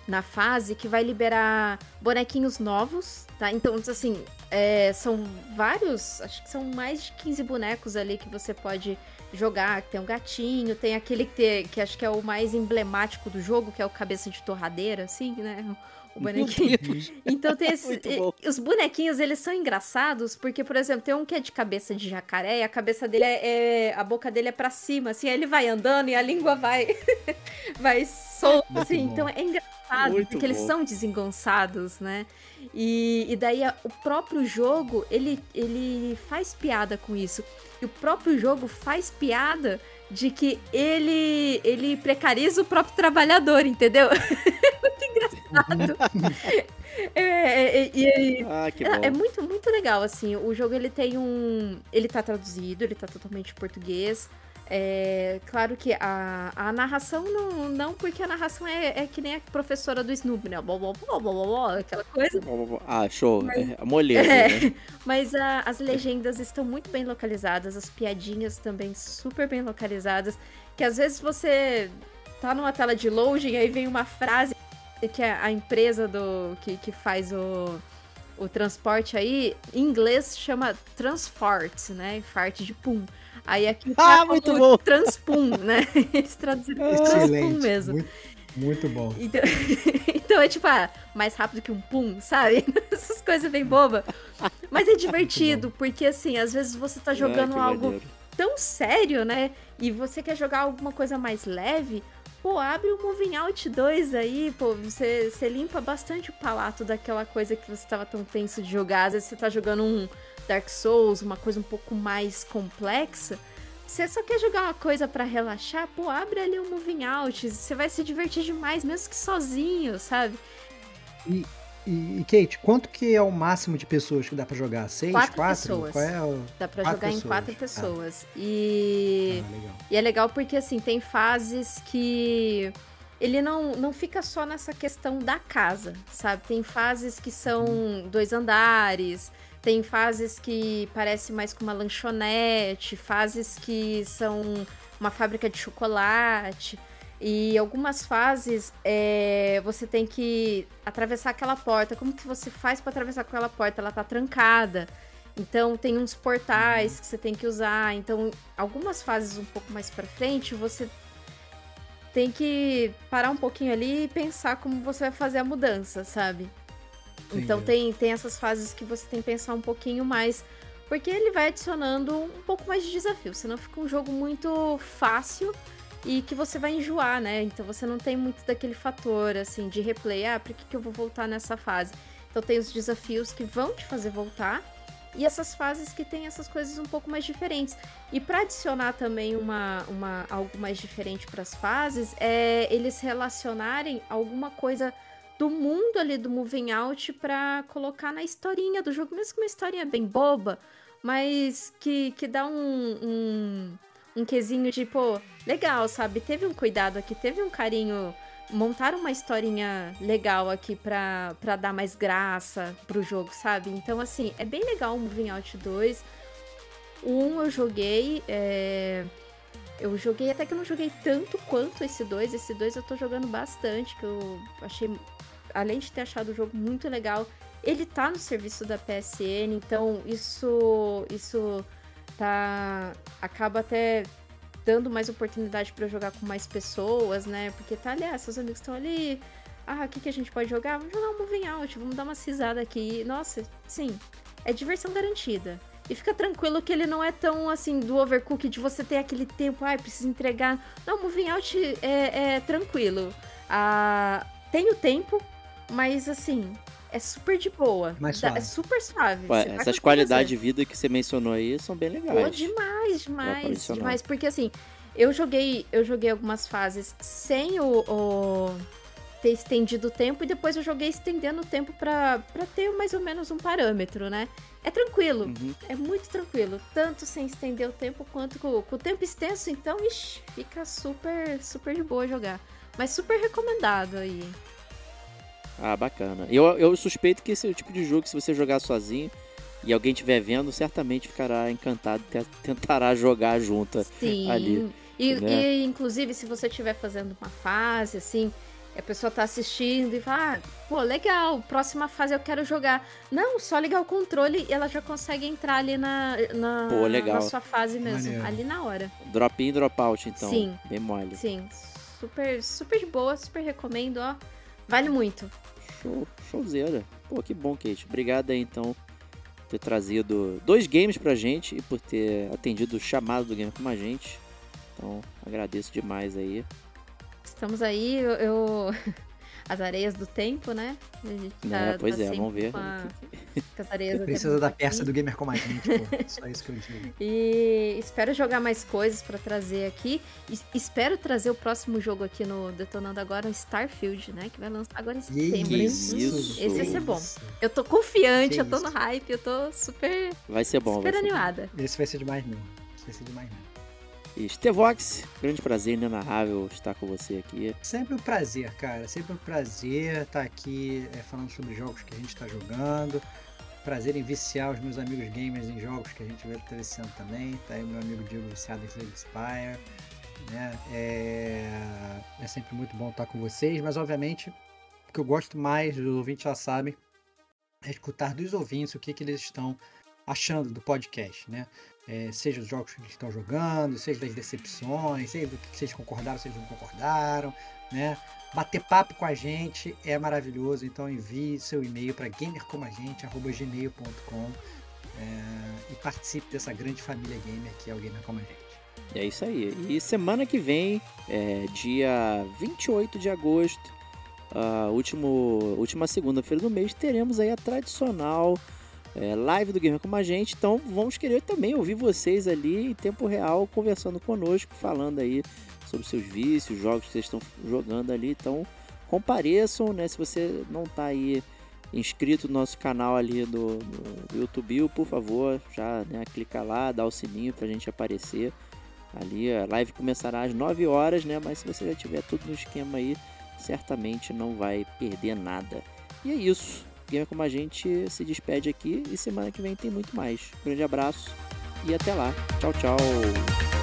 na fase que vai liberar bonequinhos novos, tá? Então, assim, é, são vários, acho que são mais de 15 bonecos ali que você pode jogar. Tem um gatinho, tem aquele que, tem, que acho que é o mais emblemático do jogo, que é o cabeça de torradeira, assim, né? O bonequinho. Então tem *laughs* esse, os bonequinhos, eles são engraçados, porque, por exemplo, tem um que é de cabeça de jacaré, e a cabeça dele é, é a boca dele é para cima, assim, aí ele vai andando e a língua vai *laughs* vai solta, assim, então é engraçado, Muito porque bom. eles são desengonçados, né? E, e daí a, o próprio jogo, ele, ele faz piada com isso. E o próprio jogo faz piada de que ele, ele precariza o próprio trabalhador, entendeu? *laughs* muito engraçado. *laughs* É, é, é, ah, é, muito, muito legal, assim. O jogo, ele tem um... Ele tá traduzido, ele tá totalmente em português. É, claro que a, a narração não, não, porque a narração é, é que nem a professora do Snoop, né? Blá, blá, blá, blá, aquela coisa.
Ah, show. Mas, é, moleza, é, né? *laughs*
Mas a, as legendas estão muito bem localizadas, as piadinhas também super bem localizadas. Que às vezes você tá numa tela de loading, aí vem uma frase que é a empresa do que, que faz o, o transporte aí, em inglês chama transport, né? Fart de pum. Aí aqui
tá ah, muito bom.
Transpum, né? *laughs* Eles traduziram ah, Transpum mesmo.
Muito, muito bom.
Então, *laughs* então, é tipo, ah, mais rápido que um pum, sabe? *laughs* Essas coisas bem bobas. Mas é divertido, porque assim, às vezes você tá jogando algo tão sério, né? E você quer jogar alguma coisa mais leve. Pô, abre o Moving Out 2 aí, pô, você, você limpa bastante o palato daquela coisa que você tava tão tenso de jogar. Às vezes você tá jogando um Dark Souls, uma coisa um pouco mais complexa, você só quer jogar uma coisa para relaxar, pô, abre ali um Moving Out, você vai se divertir demais, mesmo que sozinho, sabe?
E, e, Kate, quanto que é o máximo de pessoas que dá para jogar? Seis,
quatro?
quatro?
pessoas.
Qual é o...
Dá pra quatro jogar pessoas. em quatro pessoas. Ah. E... Ah, e é legal porque, assim, tem fases que ele não, não fica só nessa questão da casa, sabe? Tem fases que são uhum. dois andares, tem fases que parece mais com uma lanchonete, fases que são uma fábrica de chocolate. E algumas fases é, você tem que atravessar aquela porta. Como que você faz para atravessar aquela porta? Ela tá trancada. Então tem uns portais que você tem que usar. Então, algumas fases um pouco mais para frente, você tem que parar um pouquinho ali e pensar como você vai fazer a mudança, sabe? Então tem, tem essas fases que você tem que pensar um pouquinho mais. Porque ele vai adicionando um pouco mais de desafio. Senão fica um jogo muito fácil e que você vai enjoar, né? Então você não tem muito daquele fator, assim, de replay. Ah, por que, que eu vou voltar nessa fase? Então tem os desafios que vão te fazer voltar. E essas fases que tem essas coisas um pouco mais diferentes. E para adicionar também uma, uma, algo mais diferente para as fases, é eles relacionarem alguma coisa do mundo ali do Moving Out para colocar na historinha do jogo, mesmo que uma historinha bem boba, mas que, que dá um, um, um quesinho de, pô, legal, sabe? Teve um cuidado aqui, teve um carinho. Montaram uma historinha legal aqui pra, dar mais graça pro jogo, sabe? Então, assim, é bem legal o Moving Out 2. O 1 eu joguei. É... Eu joguei, até que eu não joguei tanto quanto esse 2. Esse 2 eu tô jogando bastante, que eu achei além de ter achado o jogo muito legal, ele tá no serviço da PSN, então isso isso tá acaba até dando mais oportunidade para jogar com mais pessoas, né? Porque tá ali, ah, seus amigos estão ali. Ah, o que, que a gente pode jogar? Vamos jogar um moving out, vamos dar uma cisada aqui. Nossa, sim, é diversão garantida. E fica tranquilo que ele não é tão assim do overcook de você ter aquele tempo, ai, precisa entregar. Não, moving out é, é tranquilo. Ah, tem o tempo, mas assim, é super de boa.
Mais
Dá-
suave.
É super suave.
Ué, essas qualidades de vida que você mencionou aí são bem
Pô,
legais.
demais, demais,
adicionar.
demais. Porque assim, eu joguei, eu joguei algumas fases sem o, o- ter estendido o tempo e depois eu joguei estendendo o tempo pra, pra ter mais ou menos um parâmetro, né? É tranquilo,
Uhum.
é muito tranquilo. Tanto sem estender o tempo quanto com, com o tempo extenso, então, ixi, fica super, super de boa jogar. Mas super recomendado aí.
Ah, bacana. Eu, eu suspeito que esse é o tipo de jogo que se você jogar sozinho e alguém estiver vendo, certamente ficará encantado e te- tentará jogar junto.
Sim.
ali,
e,
né?
e, inclusive, se você estiver fazendo uma fase, assim, e a pessoa tá assistindo e fala, ah, pô, legal, próxima fase eu quero jogar. Não, só ligar o controle e ela já consegue entrar ali na, na,
Pô, legal.
na sua fase mesmo,
Maneiro.
ali na hora.
Drop in, drop out, então.
Sim.
Bem mole.
Sim, super, super de boa, super recomendo, ó. Vale muito.
Show, showzeira. Pô, que bom, Kate. Obrigado aí, então, por ter trazido dois games pra gente e por ter atendido o chamado do Game com a gente. Então, agradeço demais aí.
Estamos aí, eu. eu- As areias do tempo, né? A gente
Né, pois é,
sempre
vamos ver
Com, a- com as areias
Você
do
precisa da
aqui.
peça do Gamer Como a gente, pô. Só isso que eu digo.
E espero jogar mais coisas pra trazer aqui. E espero trazer o próximo jogo aqui no Detonando Agora, o Starfield, né? Que vai lançar agora em setembro. hein?
isso.
Esse vai ser bom.
Isso.
Eu tô confiante,
Que
eu tô
isso.
no hype, eu tô super,
Vai ser bom.
super
vai ser bom.
animada.
Esse vai ser demais mesmo. Esse vai ser demais mesmo.
E Stevox, grande prazer inenarrável estar com você aqui.
Sempre um prazer, cara. Sempre um prazer estar aqui é, falando sobre jogos que a gente está jogando. Prazer em viciar os meus amigos gamers em jogos que a gente vê viciando também. Tá aí meu amigo Diego viciado em Slade Spire. Né? É... é sempre muito bom estar com vocês, mas obviamente o que eu gosto mais, os ouvintes já sabem, é escutar dos ouvintes o que, que eles estão achando do podcast, né? É, seja os jogos que estão jogando, seja das decepções, seja do que vocês concordaram, se eles não concordaram, né? Bater papo com a gente é maravilhoso, então envie seu e-mail para gamercomagente.gmail.com é, e participe dessa grande família gamer que é o Gamer Como a Gente.
É isso aí. E semana que vem, é, dia 28 de agosto, a último, última segunda-feira do mês, teremos aí a tradicional é, live do Gamer Como a Gente. Então vamos querer também ouvir vocês ali em tempo real, conversando conosco, falando aí sobre seus vícios, jogos que vocês estão jogando ali. Então compareçam, né? Se você não está aí inscrito no nosso canal ali do, do YouTube, por favor, já né, clica lá, dá o sininho pra gente aparecer. Ali a live começará às 9 horas, né? Mas se você já tiver tudo no esquema aí, certamente não vai perder nada. E é isso. Gamer como a gente se despede aqui e semana que vem tem muito mais. Grande abraço e até lá. Tchau, tchau.